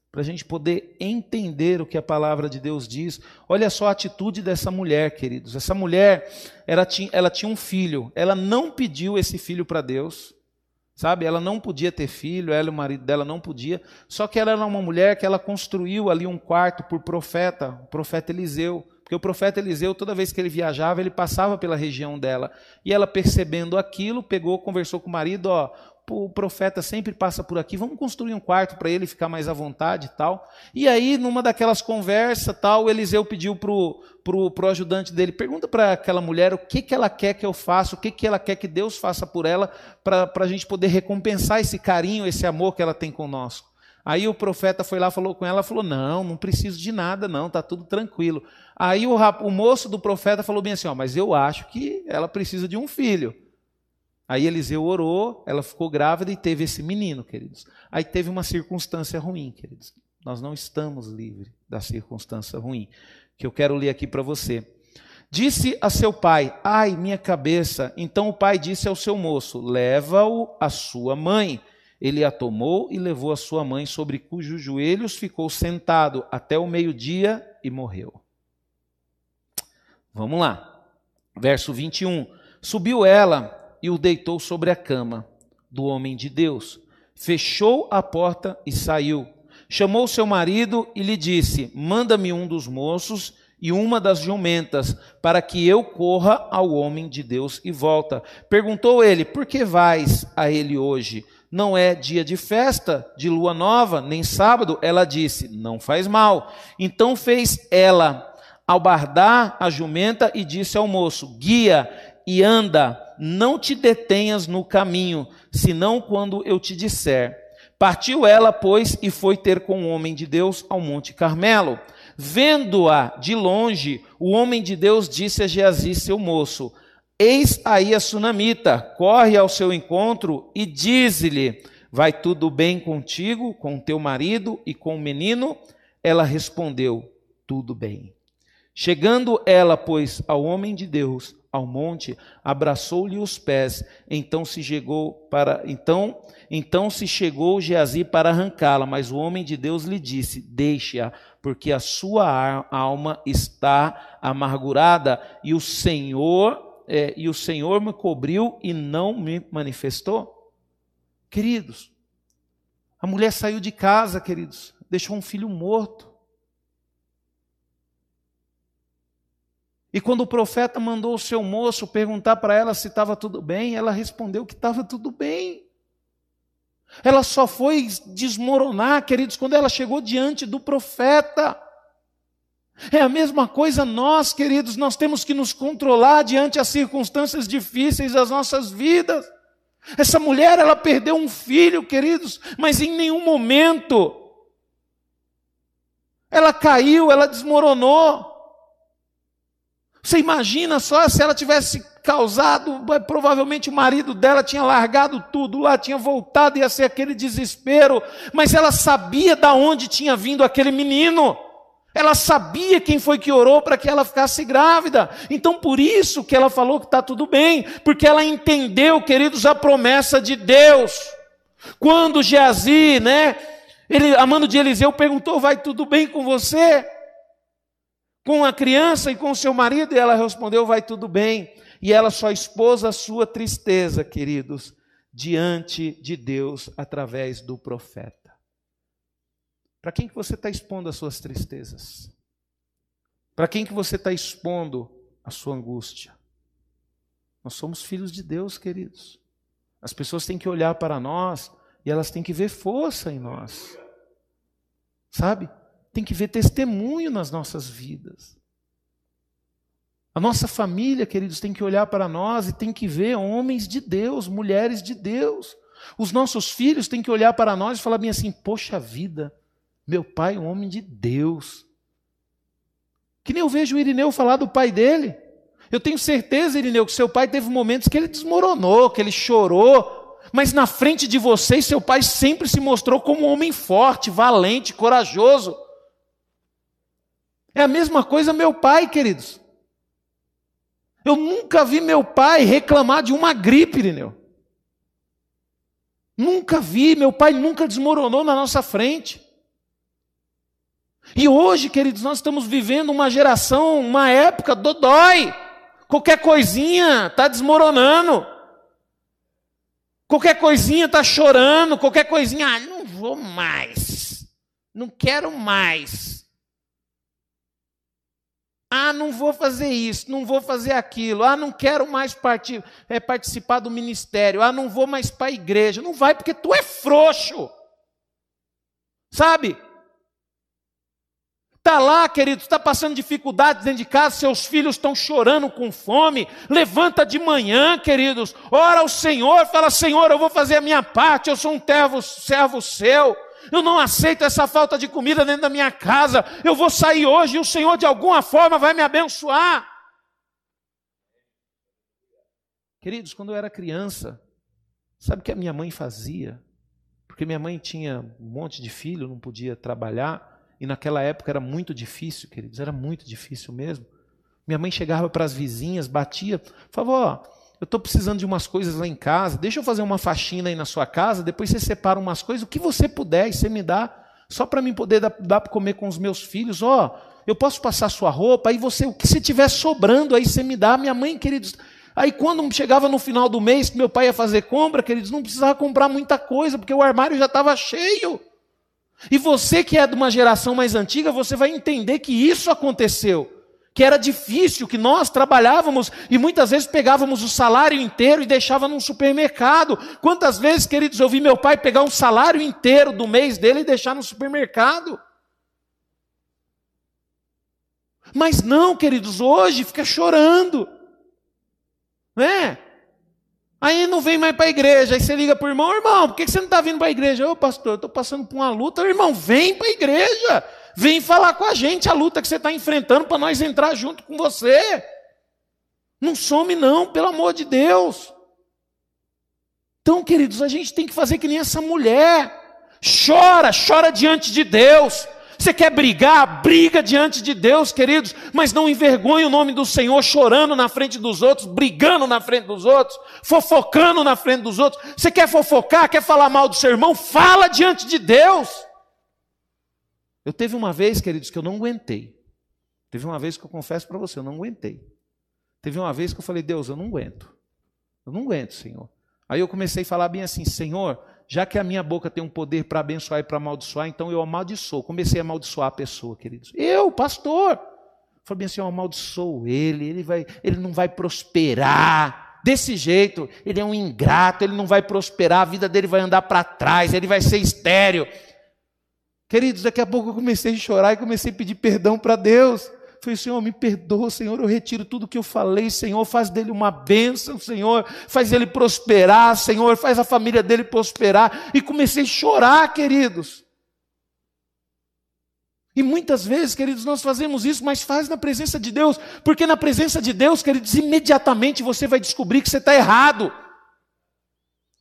Speaker 1: para a gente poder entender o que a palavra de Deus diz. Olha só a atitude dessa mulher, queridos. Essa mulher, ela tinha, ela tinha um filho, ela não pediu esse filho para Deus. Sabe, ela não podia ter filho, ela e o marido dela não podia. Só que ela era uma mulher que ela construiu ali um quarto por profeta, o profeta Eliseu. Porque o profeta Eliseu, toda vez que ele viajava, ele passava pela região dela. E ela, percebendo aquilo, pegou, conversou com o marido: Ó, o profeta sempre passa por aqui, vamos construir um quarto para ele ficar mais à vontade e tal. E aí, numa daquelas conversas, tal, Eliseu pediu pro, pro, pro ajudante dele, pergunta para aquela mulher o que, que ela quer que eu faça, o que, que ela quer que Deus faça por ela, para a gente poder recompensar esse carinho, esse amor que ela tem conosco. Aí o profeta foi lá, falou com ela, falou: Não, não preciso de nada, não, está tudo tranquilo. Aí o, o moço do profeta falou bem assim: ó, Mas eu acho que ela precisa de um filho. Aí Eliseu orou, ela ficou grávida e teve esse menino, queridos. Aí teve uma circunstância ruim, queridos. Nós não estamos livres da circunstância ruim, que eu quero ler aqui para você. Disse a seu pai: Ai, minha cabeça. Então o pai disse ao seu moço: Leva-o à sua mãe. Ele a tomou e levou a sua mãe, sobre cujos joelhos ficou sentado até o meio-dia e morreu. Vamos lá. Verso 21. Subiu ela e o deitou sobre a cama do homem de Deus. Fechou a porta e saiu. Chamou seu marido e lhe disse: Manda-me um dos moços e uma das jumentas, para que eu corra ao homem de Deus e volta. Perguntou ele: Por que vais a ele hoje? Não é dia de festa, de lua nova, nem sábado? Ela disse: Não faz mal. Então fez ela albardar a jumenta e disse ao moço: Guia e anda não te detenhas no caminho, senão quando eu te disser. Partiu ela, pois, e foi ter com o homem de Deus ao Monte Carmelo. Vendo-a de longe, o homem de Deus disse a Geazi, seu moço: Eis aí a sunamita, corre ao seu encontro e diz-lhe: Vai tudo bem contigo, com teu marido e com o menino? Ela respondeu: Tudo bem. Chegando ela, pois, ao homem de Deus, ao monte, abraçou-lhe os pés, então se chegou para então, então se chegou Geazi para arrancá-la, mas o homem de Deus lhe disse: Deixe-a, porque a sua alma está amargurada e o Senhor é, e o Senhor me cobriu e não me manifestou. Queridos, a mulher saiu de casa, queridos, deixou um filho morto. E quando o profeta mandou o seu moço perguntar para ela se estava tudo bem, ela respondeu que estava tudo bem. Ela só foi desmoronar, queridos, quando ela chegou diante do profeta. É a mesma coisa nós, queridos, nós temos que nos controlar diante as circunstâncias difíceis das nossas vidas. Essa mulher, ela perdeu um filho, queridos, mas em nenhum momento ela caiu, ela desmoronou. Você imagina só se ela tivesse causado, provavelmente o marido dela tinha largado tudo lá, tinha voltado, ia ser aquele desespero, mas ela sabia da onde tinha vindo aquele menino. Ela sabia quem foi que orou para que ela ficasse grávida. Então por isso que ela falou que está tudo bem, porque ela entendeu, queridos, a promessa de Deus. Quando Geazi, né, ele, a mano de Eliseu perguntou: vai tudo bem com você? com a criança e com seu marido? E ela respondeu: Vai tudo bem. E ela só expôs a sua tristeza, queridos, diante de Deus através do profeta. Para quem que você está expondo as suas tristezas? Para quem que você está expondo a sua angústia? Nós somos filhos de Deus, queridos. As pessoas têm que olhar para nós e elas têm que ver força em nós. Sabe? tem que ver testemunho nas nossas vidas. A nossa família, queridos, tem que olhar para nós e tem que ver homens de Deus, mulheres de Deus. Os nossos filhos têm que olhar para nós e falar bem assim: poxa vida, meu pai é um homem de Deus. Que nem eu vejo o Irineu falar do pai dele. Eu tenho certeza, Irineu, que seu pai teve momentos que ele desmoronou, que ele chorou, mas na frente de vocês, seu pai sempre se mostrou como um homem forte, valente, corajoso. É a mesma coisa meu pai, queridos. Eu nunca vi meu pai reclamar de uma gripe, Irineu. Nunca vi, meu pai nunca desmoronou na nossa frente. E hoje, queridos, nós estamos vivendo uma geração, uma época dodói. Qualquer coisinha está desmoronando. Qualquer coisinha está chorando, qualquer coisinha, ah, não vou mais. Não quero mais. Ah, não vou fazer isso, não vou fazer aquilo. Ah, não quero mais é, participar do ministério. Ah, não vou mais para a igreja. Não vai porque tu é frouxo. Sabe? Está lá, querido, está passando dificuldades dentro de casa, seus filhos estão chorando com fome. Levanta de manhã, queridos, ora ao Senhor, fala: Senhor, eu vou fazer a minha parte, eu sou um servo, servo seu. Eu não aceito essa falta de comida dentro da minha casa. Eu vou sair hoje e o Senhor, de alguma forma, vai me abençoar. Queridos, quando eu era criança, sabe o que a minha mãe fazia? Porque minha mãe tinha um monte de filho, não podia trabalhar. E naquela época era muito difícil, queridos, era muito difícil mesmo. Minha mãe chegava para as vizinhas, batia, falava: Ó, eu estou precisando de umas coisas lá em casa, deixa eu fazer uma faxina aí na sua casa, depois você separa umas coisas, o que você puder, e você me dá, só para mim poder dar, dar para comer com os meus filhos. Ó, eu posso passar sua roupa, aí você, o que você tiver sobrando, aí você me dá. Minha mãe, queridos, Aí quando chegava no final do mês, que meu pai ia fazer compra, queridos, não precisava comprar muita coisa, porque o armário já estava cheio. E você que é de uma geração mais antiga, você vai entender que isso aconteceu. Que era difícil, que nós trabalhávamos e muitas vezes pegávamos o salário inteiro e deixava num supermercado. Quantas vezes, queridos, eu vi meu pai pegar um salário inteiro do mês dele e deixar no supermercado? Mas não, queridos, hoje fica chorando. Né? Aí não vem mais para a igreja. Aí você liga para o irmão: irmão, por que você não está vindo para a igreja? Ô pastor, eu estou passando por uma luta. Irmão, vem para a igreja. Vem falar com a gente a luta que você está enfrentando para nós entrar junto com você. Não some, não, pelo amor de Deus. Então, queridos, a gente tem que fazer que nem essa mulher. Chora, chora diante de Deus. Você quer brigar? Briga diante de Deus, queridos, mas não envergonhe o nome do Senhor chorando na frente dos outros, brigando na frente dos outros, fofocando na frente dos outros. Você quer fofocar? Quer falar mal do seu irmão? Fala diante de Deus. Eu teve uma vez, queridos, que eu não aguentei. Teve uma vez que eu confesso para você, eu não aguentei. Teve uma vez que eu falei, Deus, eu não aguento. Eu não aguento, Senhor. Aí eu comecei a falar bem assim, Senhor, já que a minha boca tem um poder para abençoar e para amaldiçoar, então eu amaldiçoo. Comecei a amaldiçoar a pessoa, queridos. Eu, pastor. Falei bem assim, eu amaldiçoo ele, ele, vai, ele não vai prosperar. Desse jeito, ele é um ingrato, ele não vai prosperar, a vida dele vai andar para trás, ele vai ser estéreo. Queridos, daqui a pouco eu comecei a chorar e comecei a pedir perdão para Deus. Falei, Senhor, me perdoa, Senhor, eu retiro tudo que eu falei, Senhor, faz dele uma bênção, Senhor, faz ele prosperar, Senhor, faz a família dele prosperar. E comecei a chorar, queridos. E muitas vezes, queridos, nós fazemos isso, mas faz na presença de Deus, porque na presença de Deus, queridos, imediatamente você vai descobrir que você está errado.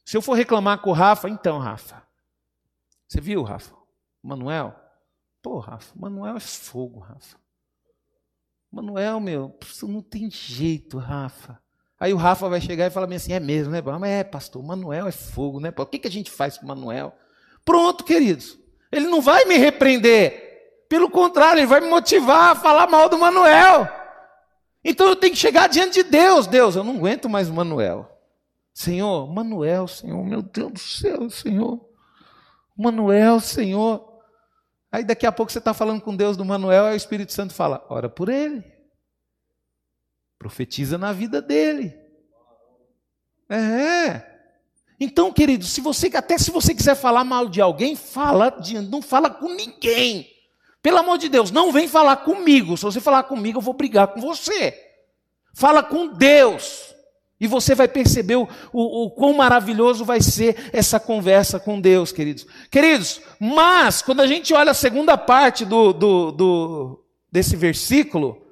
Speaker 1: Se eu for reclamar com o Rafa, então, Rafa, você viu, Rafa? Manuel? Pô, Rafa, Manuel é fogo, Rafa. Manuel, meu, não tem jeito, Rafa. Aí o Rafa vai chegar e falar assim: é mesmo, né? Mas é, pastor, Manuel é fogo, né? O que, que a gente faz com Manuel? Pronto, queridos. Ele não vai me repreender. Pelo contrário, ele vai me motivar a falar mal do Manuel. Então eu tenho que chegar diante de Deus. Deus, eu não aguento mais o Manuel. Senhor, Manuel, Senhor, meu Deus do céu, Senhor. Manuel, Senhor. Aí daqui a pouco você está falando com Deus do Manuel, e o Espírito Santo fala: ora por ele. Profetiza na vida dele. É. Então, querido, se você até se você quiser falar mal de alguém, fala, de, não fala com ninguém. Pelo amor de Deus, não vem falar comigo. Se você falar comigo, eu vou brigar com você. Fala com Deus. E você vai perceber o, o, o, quão maravilhoso vai ser essa conversa com Deus, queridos. Queridos, mas quando a gente olha a segunda parte do, do, do, desse versículo,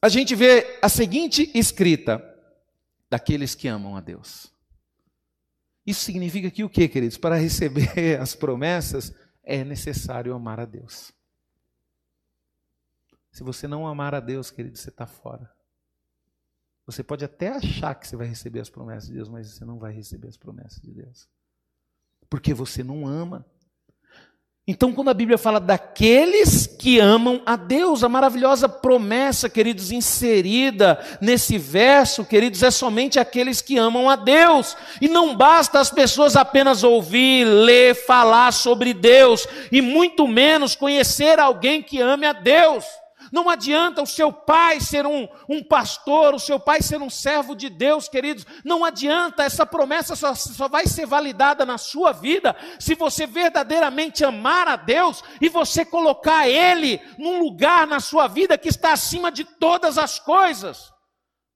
Speaker 1: a gente vê a seguinte escrita: daqueles que amam a Deus. Isso significa que o que, queridos? Para receber as promessas, é necessário amar a Deus. Se você não amar a Deus, querido, você está fora. Você pode até achar que você vai receber as promessas de Deus, mas você não vai receber as promessas de Deus. Porque você não ama. Então, quando a Bíblia fala daqueles que amam a Deus, a maravilhosa promessa, queridos, inserida nesse verso, queridos, é somente aqueles que amam a Deus. E não basta as pessoas apenas ouvir, ler, falar sobre Deus, e muito menos conhecer alguém que ame a Deus. Não adianta o seu pai ser um, um pastor, o seu pai ser um servo de Deus, queridos. Não adianta, essa promessa só, só vai ser validada na sua vida se você verdadeiramente amar a Deus e você colocar Ele num lugar na sua vida que está acima de todas as coisas.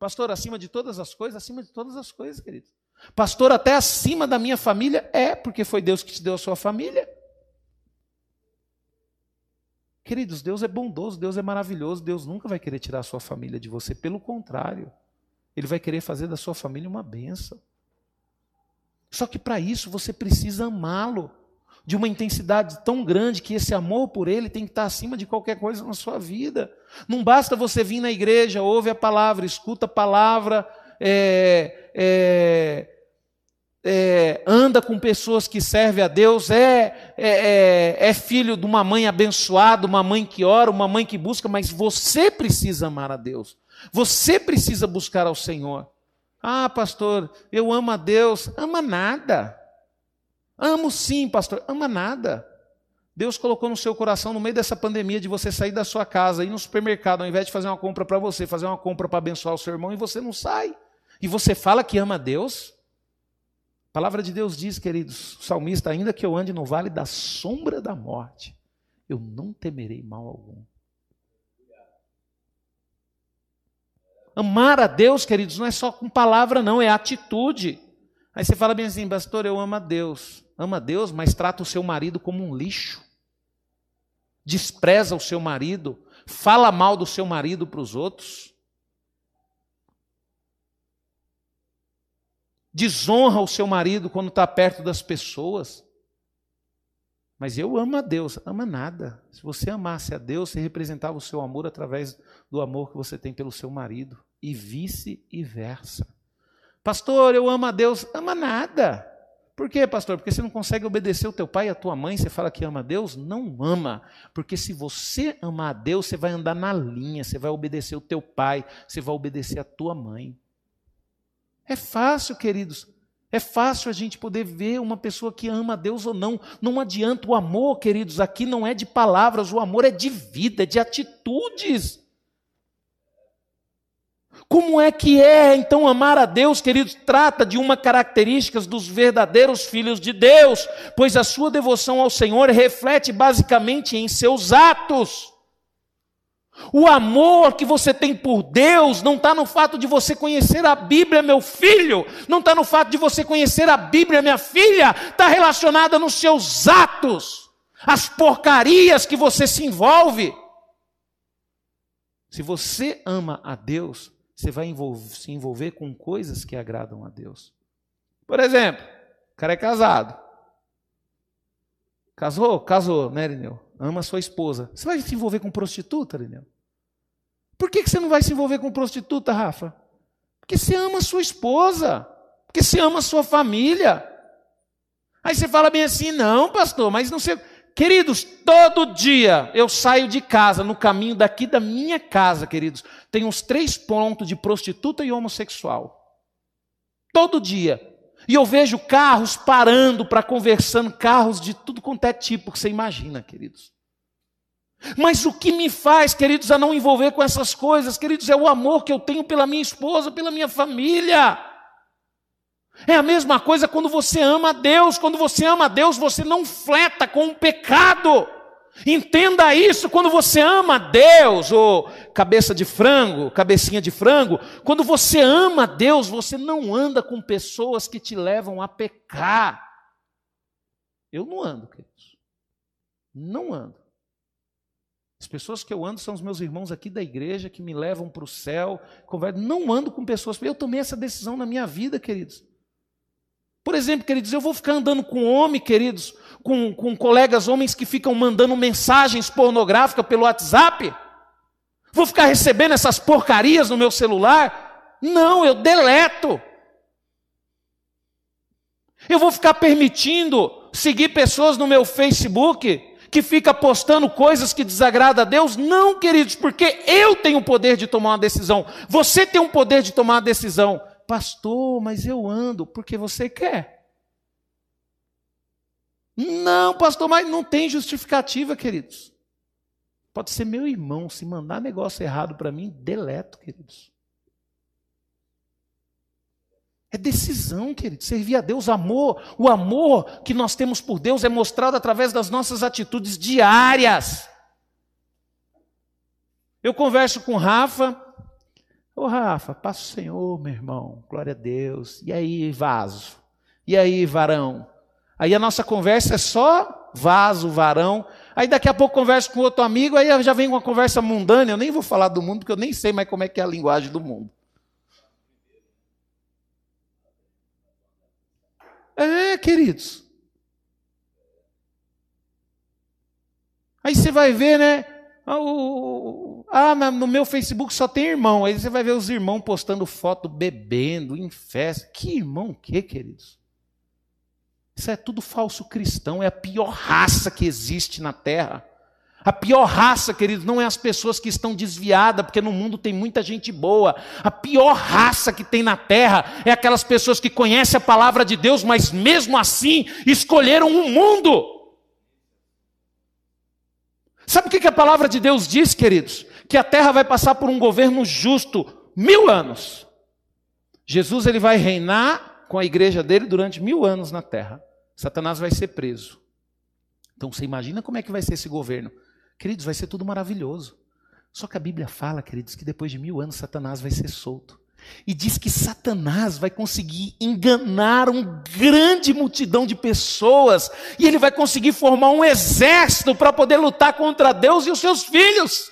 Speaker 1: Pastor, acima de todas as coisas? Acima de todas as coisas, queridos. Pastor, até acima da minha família? É, porque foi Deus que te deu a sua família. Queridos, Deus é bondoso, Deus é maravilhoso, Deus nunca vai querer tirar a sua família de você, pelo contrário, Ele vai querer fazer da sua família uma benção. Só que para isso você precisa amá-lo de uma intensidade tão grande que esse amor por Ele tem que estar acima de qualquer coisa na sua vida. Não basta você vir na igreja, ouve a palavra, escuta a palavra, é, é, é, anda com pessoas que servem a Deus, é, é, é, é filho de uma mãe abençoada, uma mãe que ora, uma mãe que busca, mas você precisa amar a Deus. Você precisa buscar ao Senhor. Ah, pastor, eu amo a Deus. Ama nada. Amo sim, pastor. Ama nada. Deus colocou no seu coração, no meio dessa pandemia, de você sair da sua casa, ir no supermercado, ao invés de fazer uma compra para você, fazer uma compra para abençoar o seu irmão, e você não sai. E você fala que ama a Deus. A palavra de Deus diz, queridos, o salmista, ainda que eu ande no vale da sombra da morte, eu não temerei mal algum. Amar a Deus, queridos, não é só com palavra, não, é atitude. Aí você fala bem assim, pastor, eu amo a Deus. Ama a Deus, mas trata o seu marido como um lixo. Despreza o seu marido, fala mal do seu marido para os outros. Desonra o seu marido quando está perto das pessoas. Mas eu amo a Deus, ama nada. Se você amasse a Deus, você representava o seu amor através do amor que você tem pelo seu marido, e vice-versa. Pastor, eu amo a Deus, ama nada. Por quê, pastor? Porque você não consegue obedecer o teu pai e a tua mãe, você fala que ama a Deus? Não ama. Porque se você amar a Deus, você vai andar na linha, você vai obedecer o teu pai, você vai obedecer a tua mãe. É fácil, queridos. É fácil a gente poder ver uma pessoa que ama a Deus ou não. Não adianta. O amor, queridos, aqui não é de palavras, o amor é de vida, é de atitudes. Como é que é então amar a Deus, queridos? Trata de uma característica dos verdadeiros filhos de Deus, pois a sua devoção ao Senhor reflete basicamente em seus atos. O amor que você tem por Deus não está no fato de você conhecer a Bíblia, meu filho, não está no fato de você conhecer a Bíblia, minha filha, está relacionada nos seus atos, as porcarias que você se envolve. Se você ama a Deus, você vai envolver, se envolver com coisas que agradam a Deus. Por exemplo, o cara é casado. Casou? Casou, né, Irineu? Ama sua esposa. Você vai se envolver com prostituta, Daniel? Por que você não vai se envolver com prostituta, Rafa? Porque você ama sua esposa. Porque você ama sua família. Aí você fala bem assim, não, pastor, mas não sei. Queridos, todo dia eu saio de casa, no caminho daqui da minha casa, queridos, tem uns três pontos de prostituta e homossexual. Todo dia. E eu vejo carros parando para conversando, carros de tudo quanto é tipo que você imagina, queridos. Mas o que me faz, queridos, a não envolver com essas coisas, queridos, é o amor que eu tenho pela minha esposa, pela minha família. É a mesma coisa quando você ama a Deus. Quando você ama a Deus, você não fleta com o pecado. Entenda isso quando você ama Deus, ou cabeça de frango, cabecinha de frango. Quando você ama Deus, você não anda com pessoas que te levam a pecar. Eu não ando, queridos. Não ando. As pessoas que eu ando são os meus irmãos aqui da igreja que me levam para o céu. Não ando com pessoas. Eu tomei essa decisão na minha vida, queridos. Por exemplo, queridos, eu vou ficar andando com homem, queridos, com, com colegas homens que ficam mandando mensagens pornográficas pelo WhatsApp? Vou ficar recebendo essas porcarias no meu celular? Não, eu deleto. Eu vou ficar permitindo seguir pessoas no meu Facebook que fica postando coisas que desagradam a Deus? Não, queridos, porque eu tenho o poder de tomar uma decisão. Você tem o poder de tomar uma decisão. Pastor, mas eu ando porque você quer. Não, pastor, mas não tem justificativa, queridos. pode ser meu irmão, se mandar negócio errado para mim, deleto, queridos. É decisão, querido. Servir a Deus, amor. O amor que nós temos por Deus é mostrado através das nossas atitudes diárias. Eu converso com Rafa. Ô Rafa, passa o Senhor, meu irmão. Glória a Deus. E aí, vaso? E aí, varão? Aí a nossa conversa é só vaso, varão. Aí daqui a pouco converso com outro amigo, aí já vem uma conversa mundana. Eu nem vou falar do mundo, porque eu nem sei mais como é que é a linguagem do mundo. É, queridos. Aí você vai ver, né? Ah, no meu Facebook só tem irmão. Aí você vai ver os irmãos postando foto bebendo em festa. Que irmão que, queridos? Isso é tudo falso cristão. É a pior raça que existe na terra. A pior raça, queridos, não é as pessoas que estão desviadas, porque no mundo tem muita gente boa. A pior raça que tem na terra é aquelas pessoas que conhecem a palavra de Deus, mas mesmo assim escolheram o um mundo. Sabe o que a palavra de Deus diz, queridos? Que a terra vai passar por um governo justo mil anos. Jesus ele vai reinar com a igreja dele durante mil anos na terra. Satanás vai ser preso. Então você imagina como é que vai ser esse governo? Queridos, vai ser tudo maravilhoso. Só que a Bíblia fala, queridos, que depois de mil anos Satanás vai ser solto. E diz que Satanás vai conseguir enganar uma grande multidão de pessoas, e ele vai conseguir formar um exército para poder lutar contra Deus e os seus filhos.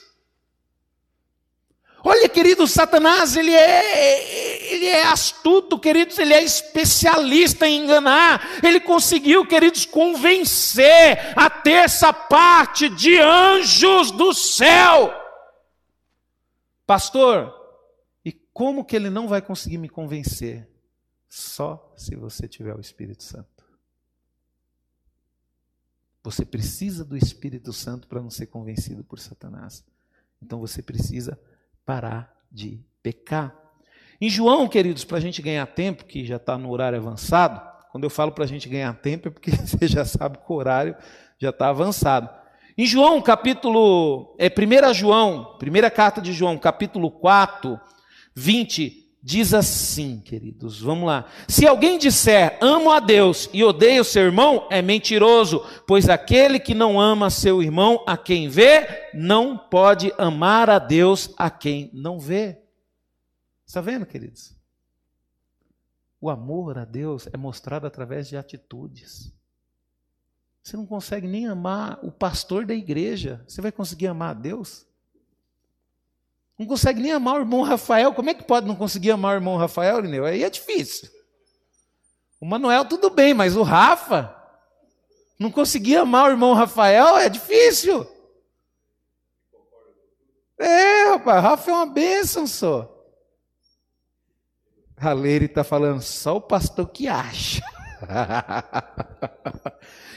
Speaker 1: Olha, querido, Satanás, ele é, ele é astuto, queridos, ele é especialista em enganar. Ele conseguiu, queridos, convencer a terça parte de anjos do céu. Pastor, e como que ele não vai conseguir me convencer? Só se você tiver o Espírito Santo. Você precisa do Espírito Santo para não ser convencido por Satanás. Então você precisa parar de pecar. Em João, queridos, para a gente ganhar tempo, que já está no horário avançado, quando eu falo para a gente ganhar tempo é porque você já sabe que o horário já está avançado. Em João, capítulo, é 1 João, primeira carta de João, capítulo 4, 20, diz assim, queridos, vamos lá. Se alguém disser amo a Deus e odeia o seu irmão, é mentiroso, pois aquele que não ama seu irmão a quem vê, não pode amar a Deus a quem não vê. Está vendo, queridos? O amor a Deus é mostrado através de atitudes. Você não consegue nem amar o pastor da igreja, você vai conseguir amar a Deus? Não consegue nem amar o irmão Rafael. Como é que pode não conseguir amar o irmão Rafael, Lineu? Aí é difícil. O Manuel tudo bem, mas o Rafa não conseguir amar o irmão Rafael é difícil. É, rapaz, Rafa é uma bênção só. A Leire está falando, só o pastor que acha.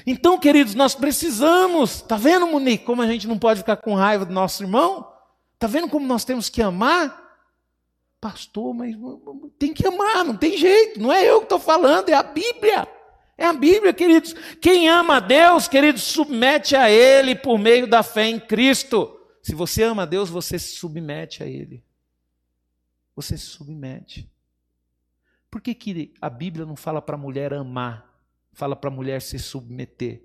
Speaker 1: então, queridos, nós precisamos. Está vendo, Monique, como a gente não pode ficar com raiva do nosso irmão? Está vendo como nós temos que amar? Pastor, mas tem que amar, não tem jeito, não é eu que estou falando, é a Bíblia. É a Bíblia, queridos. Quem ama a Deus, queridos, submete a Ele por meio da fé em Cristo. Se você ama a Deus, você se submete a Ele. Você se submete. Por que, que a Bíblia não fala para a mulher amar, fala para a mulher se submeter?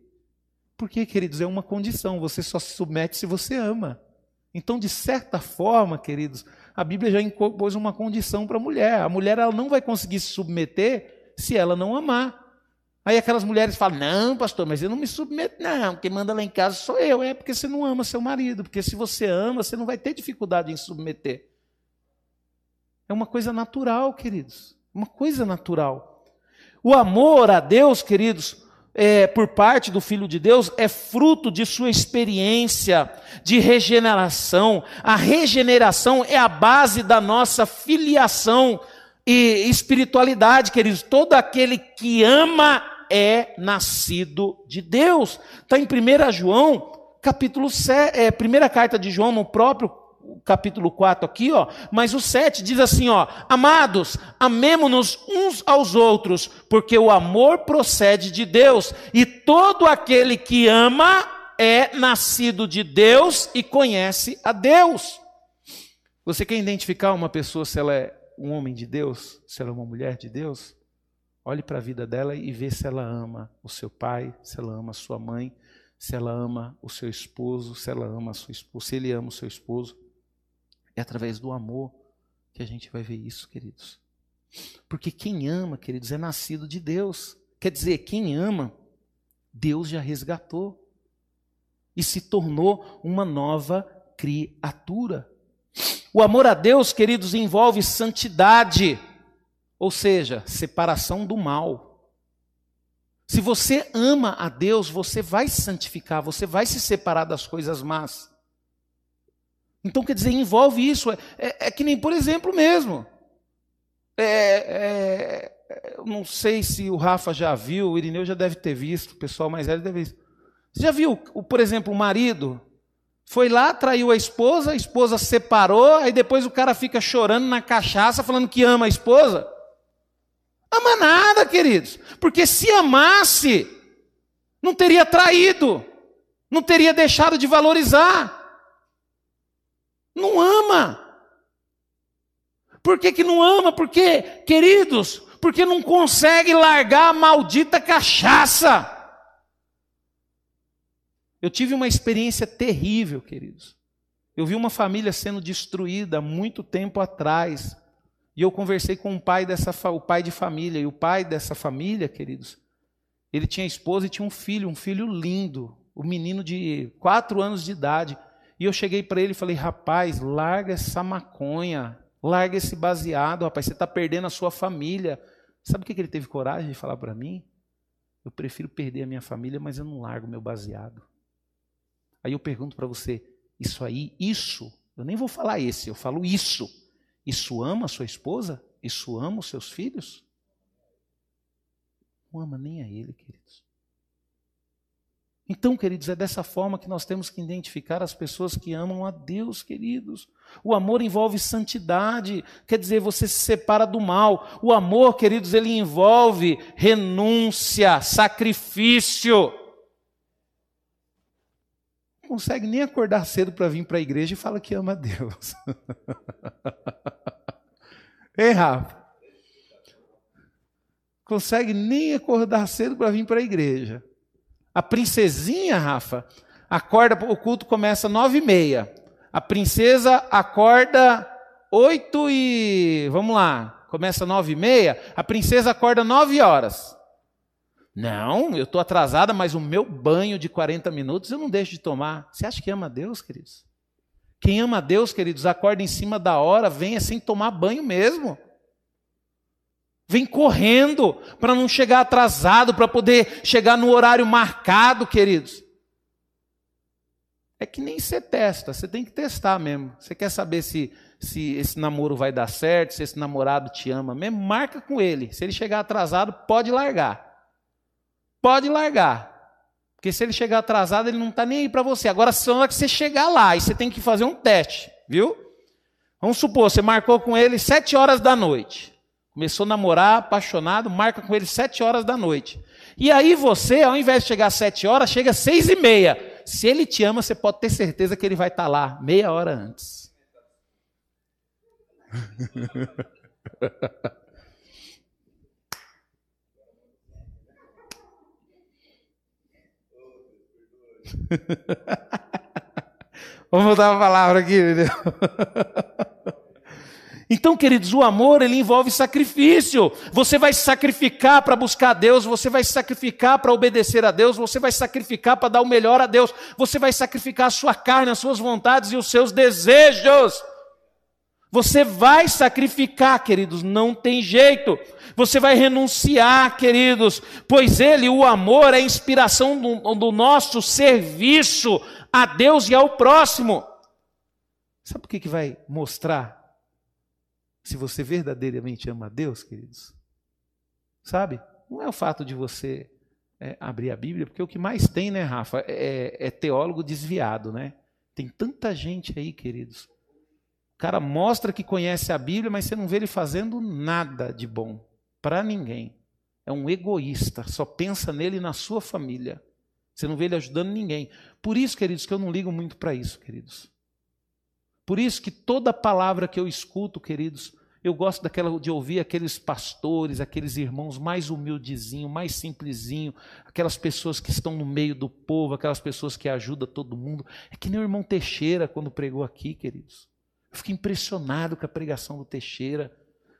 Speaker 1: Porque, queridos, é uma condição, você só se submete se você ama. Então, de certa forma, queridos, a Bíblia já impôs uma condição para a mulher. A mulher ela não vai conseguir se submeter se ela não amar. Aí aquelas mulheres falam: Não, pastor, mas eu não me submeto, não. Quem manda lá em casa sou eu. É porque você não ama seu marido. Porque se você ama, você não vai ter dificuldade em submeter. É uma coisa natural, queridos. Uma coisa natural. O amor a Deus, queridos, é, por parte do Filho de Deus é fruto de sua experiência de regeneração. A regeneração é a base da nossa filiação e espiritualidade, queridos. Todo aquele que ama é nascido de Deus. Está em 1 João, capítulo 7, é, primeira carta de João, no próprio capítulo 4 aqui, ó, mas o 7 diz assim, ó: Amados, amemo-nos uns aos outros, porque o amor procede de Deus, e todo aquele que ama é nascido de Deus e conhece a Deus. Você quer identificar uma pessoa se ela é um homem de Deus, se ela é uma mulher de Deus? Olhe para a vida dela e vê se ela ama o seu pai, se ela ama a sua mãe, se ela ama o seu esposo, se ela ama a sua esposa, se ele ama o seu esposo. É através do amor que a gente vai ver isso, queridos. Porque quem ama, queridos, é nascido de Deus. Quer dizer, quem ama, Deus já resgatou e se tornou uma nova criatura. O amor a Deus, queridos, envolve santidade, ou seja, separação do mal. Se você ama a Deus, você vai se santificar, você vai se separar das coisas más. Então, quer dizer, envolve isso. É, é, é que nem, por exemplo, mesmo. É, é, não sei se o Rafa já viu, o Irineu já deve ter visto, o pessoal mais velho deve ter visto. Você já viu, por exemplo, o marido foi lá, traiu a esposa, a esposa separou, aí depois o cara fica chorando na cachaça, falando que ama a esposa? Ama nada, queridos. Porque se amasse, não teria traído, não teria deixado de valorizar. Não ama. Por que, que não ama? Porque, queridos, porque não consegue largar a maldita cachaça. Eu tive uma experiência terrível, queridos. Eu vi uma família sendo destruída há muito tempo atrás. E eu conversei com o pai dessa o pai de família, e o pai dessa família, queridos, ele tinha esposa e tinha um filho, um filho lindo, um menino de quatro anos de idade. E eu cheguei para ele e falei: rapaz, larga essa maconha, larga esse baseado, rapaz, você está perdendo a sua família. Sabe o que ele teve coragem de falar para mim? Eu prefiro perder a minha família, mas eu não largo meu baseado. Aí eu pergunto para você: isso aí, isso, eu nem vou falar esse, eu falo isso. Isso ama a sua esposa? Isso ama os seus filhos? Não ama nem a ele, queridos. Então, queridos, é dessa forma que nós temos que identificar as pessoas que amam a Deus, queridos. O amor envolve santidade, quer dizer, você se separa do mal. O amor, queridos, ele envolve renúncia, sacrifício. Não consegue nem acordar cedo para vir para a igreja e fala que ama a Deus. Ei, Rafa? Consegue nem acordar cedo para vir para a igreja. A princesinha, Rafa, acorda, o culto começa nove e meia. A princesa acorda oito e... Vamos lá, começa nove e meia. A princesa acorda nove horas. Não, eu estou atrasada, mas o meu banho de 40 minutos eu não deixo de tomar. Você acha que ama Deus, queridos? Quem ama Deus, queridos, acorda em cima da hora, venha sem tomar banho mesmo. Vem correndo para não chegar atrasado, para poder chegar no horário marcado, queridos. É que nem você testa, você tem que testar mesmo. Você quer saber se, se esse namoro vai dar certo, se esse namorado te ama mesmo, marca com ele. Se ele chegar atrasado, pode largar. Pode largar. Porque se ele chegar atrasado, ele não está nem aí para você. Agora, só que você chegar lá e você tem que fazer um teste, viu? Vamos supor, você marcou com ele sete horas da noite. Começou a namorar, apaixonado, marca com ele sete horas da noite. E aí você, ao invés de chegar às sete horas, chega às seis e meia. Se ele te ama, você pode ter certeza que ele vai estar tá lá meia hora antes. Vamos voltar a palavra aqui, entendeu? Então, queridos, o amor ele envolve sacrifício. Você vai sacrificar para buscar Deus, você vai sacrificar para obedecer a Deus, você vai sacrificar para dar o melhor a Deus, você vai sacrificar a sua carne, as suas vontades e os seus desejos. Você vai sacrificar, queridos, não tem jeito. Você vai renunciar, queridos, pois Ele, o amor, é a inspiração do, do nosso serviço a Deus e ao próximo. Sabe o que, que vai mostrar se você verdadeiramente ama a Deus, queridos? Sabe? Não é o fato de você é, abrir a Bíblia, porque o que mais tem, né, Rafa, é, é teólogo desviado, né? Tem tanta gente aí, queridos. O cara mostra que conhece a Bíblia, mas você não vê ele fazendo nada de bom para ninguém. É um egoísta, só pensa nele e na sua família. Você não vê ele ajudando ninguém. Por isso, queridos, que eu não ligo muito para isso, queridos. Por isso que toda palavra que eu escuto, queridos, eu gosto daquela de ouvir aqueles pastores, aqueles irmãos mais humildezinho, mais simplesinho, aquelas pessoas que estão no meio do povo, aquelas pessoas que ajudam todo mundo. É que nem o irmão Teixeira quando pregou aqui, queridos. Eu fiquei impressionado com a pregação do Teixeira.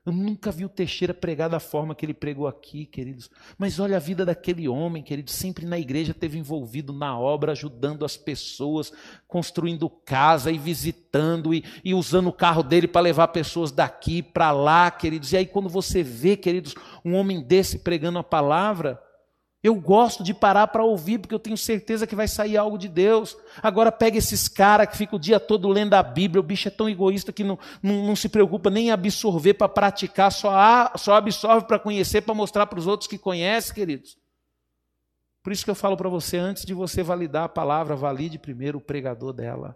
Speaker 1: Eu nunca vi o Teixeira pregar da forma que ele pregou aqui, queridos. Mas olha a vida daquele homem, queridos, sempre na igreja teve envolvido na obra, ajudando as pessoas, construindo casa e visitando e, e usando o carro dele para levar pessoas daqui para lá, queridos. E aí quando você vê, queridos, um homem desse pregando a palavra, eu gosto de parar para ouvir, porque eu tenho certeza que vai sair algo de Deus. Agora pega esses caras que ficam o dia todo lendo a Bíblia, o bicho é tão egoísta que não, não, não se preocupa nem em absorver para praticar, só, só absorve para conhecer, para mostrar para os outros que conhece, queridos. Por isso que eu falo para você, antes de você validar a palavra, valide primeiro o pregador dela.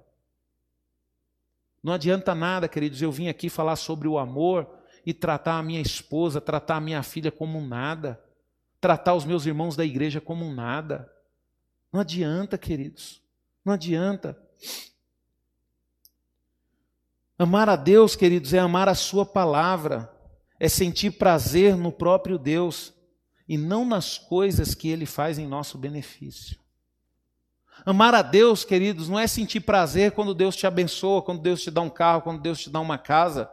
Speaker 1: Não adianta nada, queridos, eu vim aqui falar sobre o amor e tratar a minha esposa, tratar a minha filha como nada tratar os meus irmãos da igreja como um nada. Não adianta, queridos. Não adianta. Amar a Deus, queridos, é amar a Sua palavra, é sentir prazer no próprio Deus e não nas coisas que Ele faz em nosso benefício. Amar a Deus, queridos, não é sentir prazer quando Deus te abençoa, quando Deus te dá um carro, quando Deus te dá uma casa.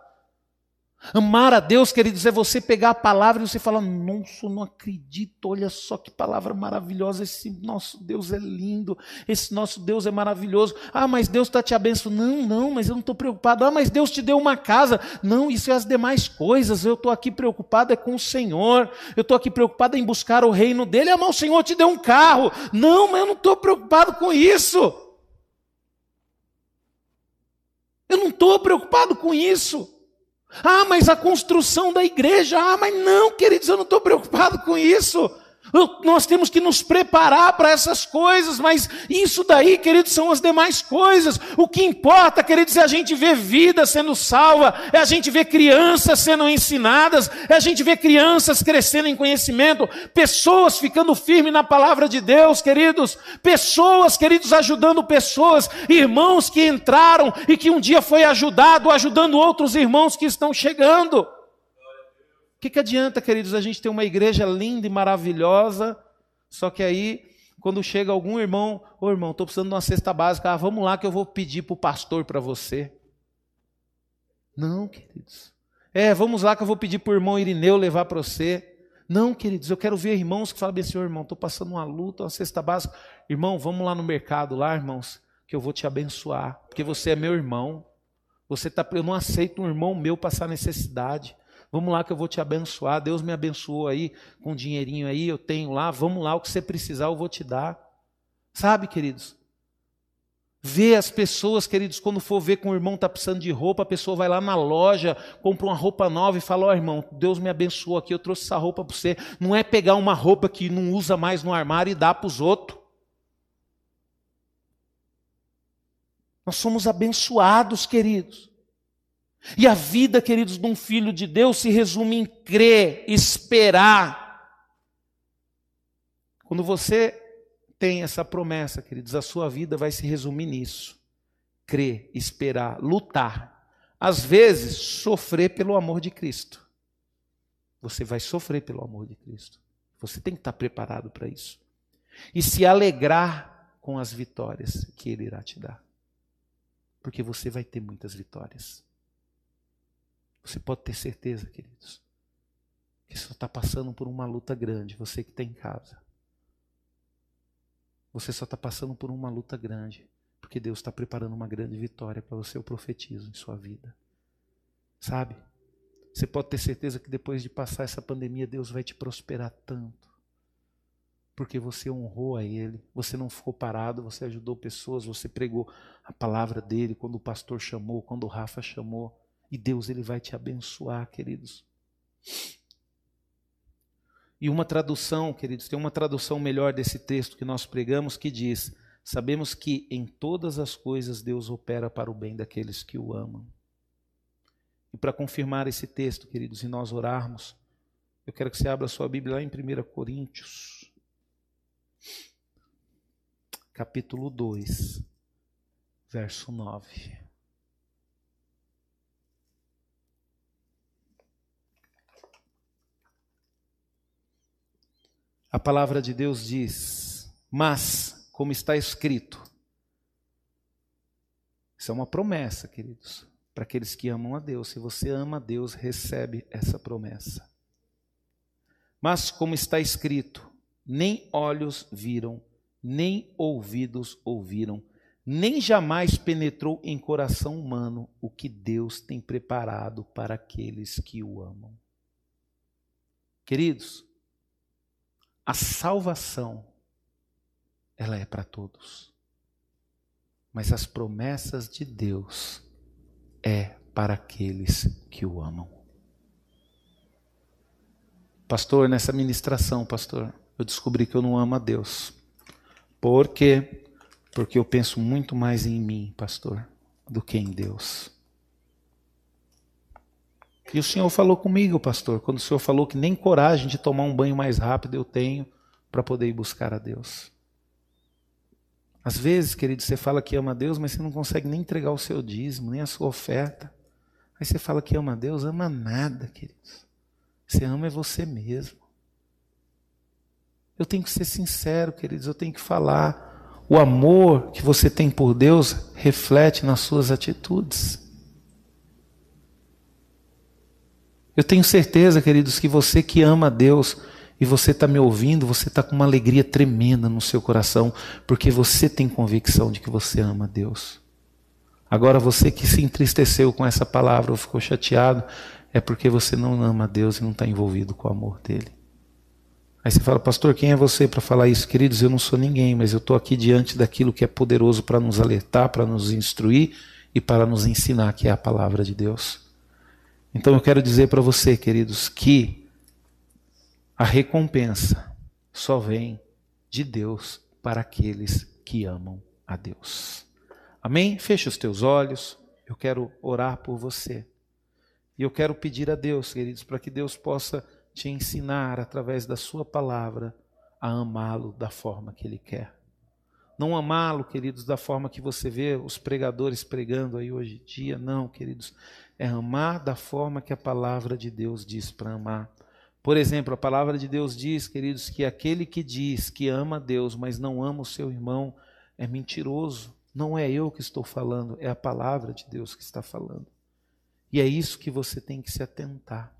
Speaker 1: Amar a Deus, queridos, é você pegar a palavra e você falar: Nossa, não acredito, olha só que palavra maravilhosa. Esse nosso Deus é lindo, esse nosso Deus é maravilhoso. Ah, mas Deus está te abençoando. Não, não, mas eu não estou preocupado. Ah, mas Deus te deu uma casa. Não, isso é as demais coisas. Eu estou aqui preocupado é com o Senhor. Eu estou aqui preocupado em buscar o reino dele. Ah, mas o Senhor te deu um carro. Não, mas eu não estou preocupado com isso. Eu não estou preocupado com isso. Ah, mas a construção da igreja. Ah, mas não, queridos, eu não estou preocupado com isso. Nós temos que nos preparar para essas coisas, mas isso daí, queridos, são as demais coisas. O que importa, queridos, é a gente ver vida sendo salva, é a gente ver crianças sendo ensinadas, é a gente ver crianças crescendo em conhecimento, pessoas ficando firmes na palavra de Deus, queridos, pessoas, queridos, ajudando pessoas, irmãos que entraram e que um dia foi ajudado, ajudando outros irmãos que estão chegando que, que adianta, queridos, a gente ter uma igreja linda e maravilhosa, só que aí, quando chega algum irmão, ô irmão, estou precisando de uma cesta básica, ah, vamos lá que eu vou pedir para o pastor para você. Não, queridos. É, vamos lá que eu vou pedir para o irmão Irineu levar para você. Não, queridos, eu quero ver irmãos que falam bem assim, irmão, estou passando uma luta, uma cesta básica. Irmão, vamos lá no mercado, lá, irmãos, que eu vou te abençoar, porque você é meu irmão. Você tá, eu não aceito um irmão meu passar necessidade. Vamos lá que eu vou te abençoar. Deus me abençoou aí com um dinheirinho aí, eu tenho lá. Vamos lá, o que você precisar eu vou te dar. Sabe, queridos? Vê as pessoas, queridos, quando for ver que um irmão está precisando de roupa, a pessoa vai lá na loja, compra uma roupa nova e fala: Ó oh, irmão, Deus me abençoou aqui, eu trouxe essa roupa para você. Não é pegar uma roupa que não usa mais no armário e dar para os outros. Nós somos abençoados, queridos. E a vida, queridos, de um filho de Deus se resume em crer, esperar. Quando você tem essa promessa, queridos, a sua vida vai se resumir nisso: crer, esperar, lutar. Às vezes, sofrer pelo amor de Cristo. Você vai sofrer pelo amor de Cristo. Você tem que estar preparado para isso. E se alegrar com as vitórias que Ele irá te dar. Porque você vai ter muitas vitórias. Você pode ter certeza, queridos, que só está passando por uma luta grande, você que está em casa. Você só está passando por uma luta grande, porque Deus está preparando uma grande vitória para você, eu profetizo em sua vida. Sabe? Você pode ter certeza que depois de passar essa pandemia, Deus vai te prosperar tanto. Porque você honrou a Ele, você não ficou parado, você ajudou pessoas, você pregou a palavra dele quando o pastor chamou, quando o Rafa chamou. E Deus ele vai te abençoar, queridos. E uma tradução, queridos, tem uma tradução melhor desse texto que nós pregamos que diz: Sabemos que em todas as coisas Deus opera para o bem daqueles que o amam. E para confirmar esse texto, queridos, e nós orarmos, eu quero que você abra sua Bíblia lá em 1 Coríntios. capítulo 2, verso 9. A palavra de Deus diz: Mas, como está escrito, isso é uma promessa, queridos, para aqueles que amam a Deus. Se você ama a Deus, recebe essa promessa. Mas, como está escrito, nem olhos viram, nem ouvidos ouviram, nem jamais penetrou em coração humano o que Deus tem preparado para aqueles que o amam. Queridos, a salvação, ela é para todos. Mas as promessas de Deus é para aqueles que o amam. Pastor, nessa ministração, pastor, eu descobri que eu não amo a Deus. Por quê? Porque eu penso muito mais em mim, pastor, do que em Deus. E o Senhor falou comigo, pastor, quando o Senhor falou que nem coragem de tomar um banho mais rápido eu tenho para poder ir buscar a Deus. Às vezes, querido, você fala que ama a Deus, mas você não consegue nem entregar o seu dízimo, nem a sua oferta. Aí você fala que ama a Deus, ama nada, queridos. Você ama é você mesmo. Eu tenho que ser sincero, queridos, eu tenho que falar. O amor que você tem por Deus reflete nas suas atitudes. Eu tenho certeza, queridos, que você que ama a Deus e você está me ouvindo, você está com uma alegria tremenda no seu coração, porque você tem convicção de que você ama a Deus. Agora, você que se entristeceu com essa palavra ou ficou chateado, é porque você não ama a Deus e não está envolvido com o amor dele. Aí você fala, pastor, quem é você para falar isso? Queridos, eu não sou ninguém, mas eu estou aqui diante daquilo que é poderoso para nos alertar, para nos instruir e para nos ensinar, que é a palavra de Deus. Então eu quero dizer para você, queridos, que a recompensa só vem de Deus para aqueles que amam a Deus. Amém? Feche os teus olhos. Eu quero orar por você. E eu quero pedir a Deus, queridos, para que Deus possa te ensinar através da sua palavra a amá-lo da forma que ele quer. Não amá-lo, queridos, da forma que você vê os pregadores pregando aí hoje em dia, não, queridos é amar da forma que a palavra de Deus diz para amar. Por exemplo, a palavra de Deus diz, queridos, que aquele que diz que ama a Deus, mas não ama o seu irmão, é mentiroso. Não é eu que estou falando, é a palavra de Deus que está falando. E é isso que você tem que se atentar.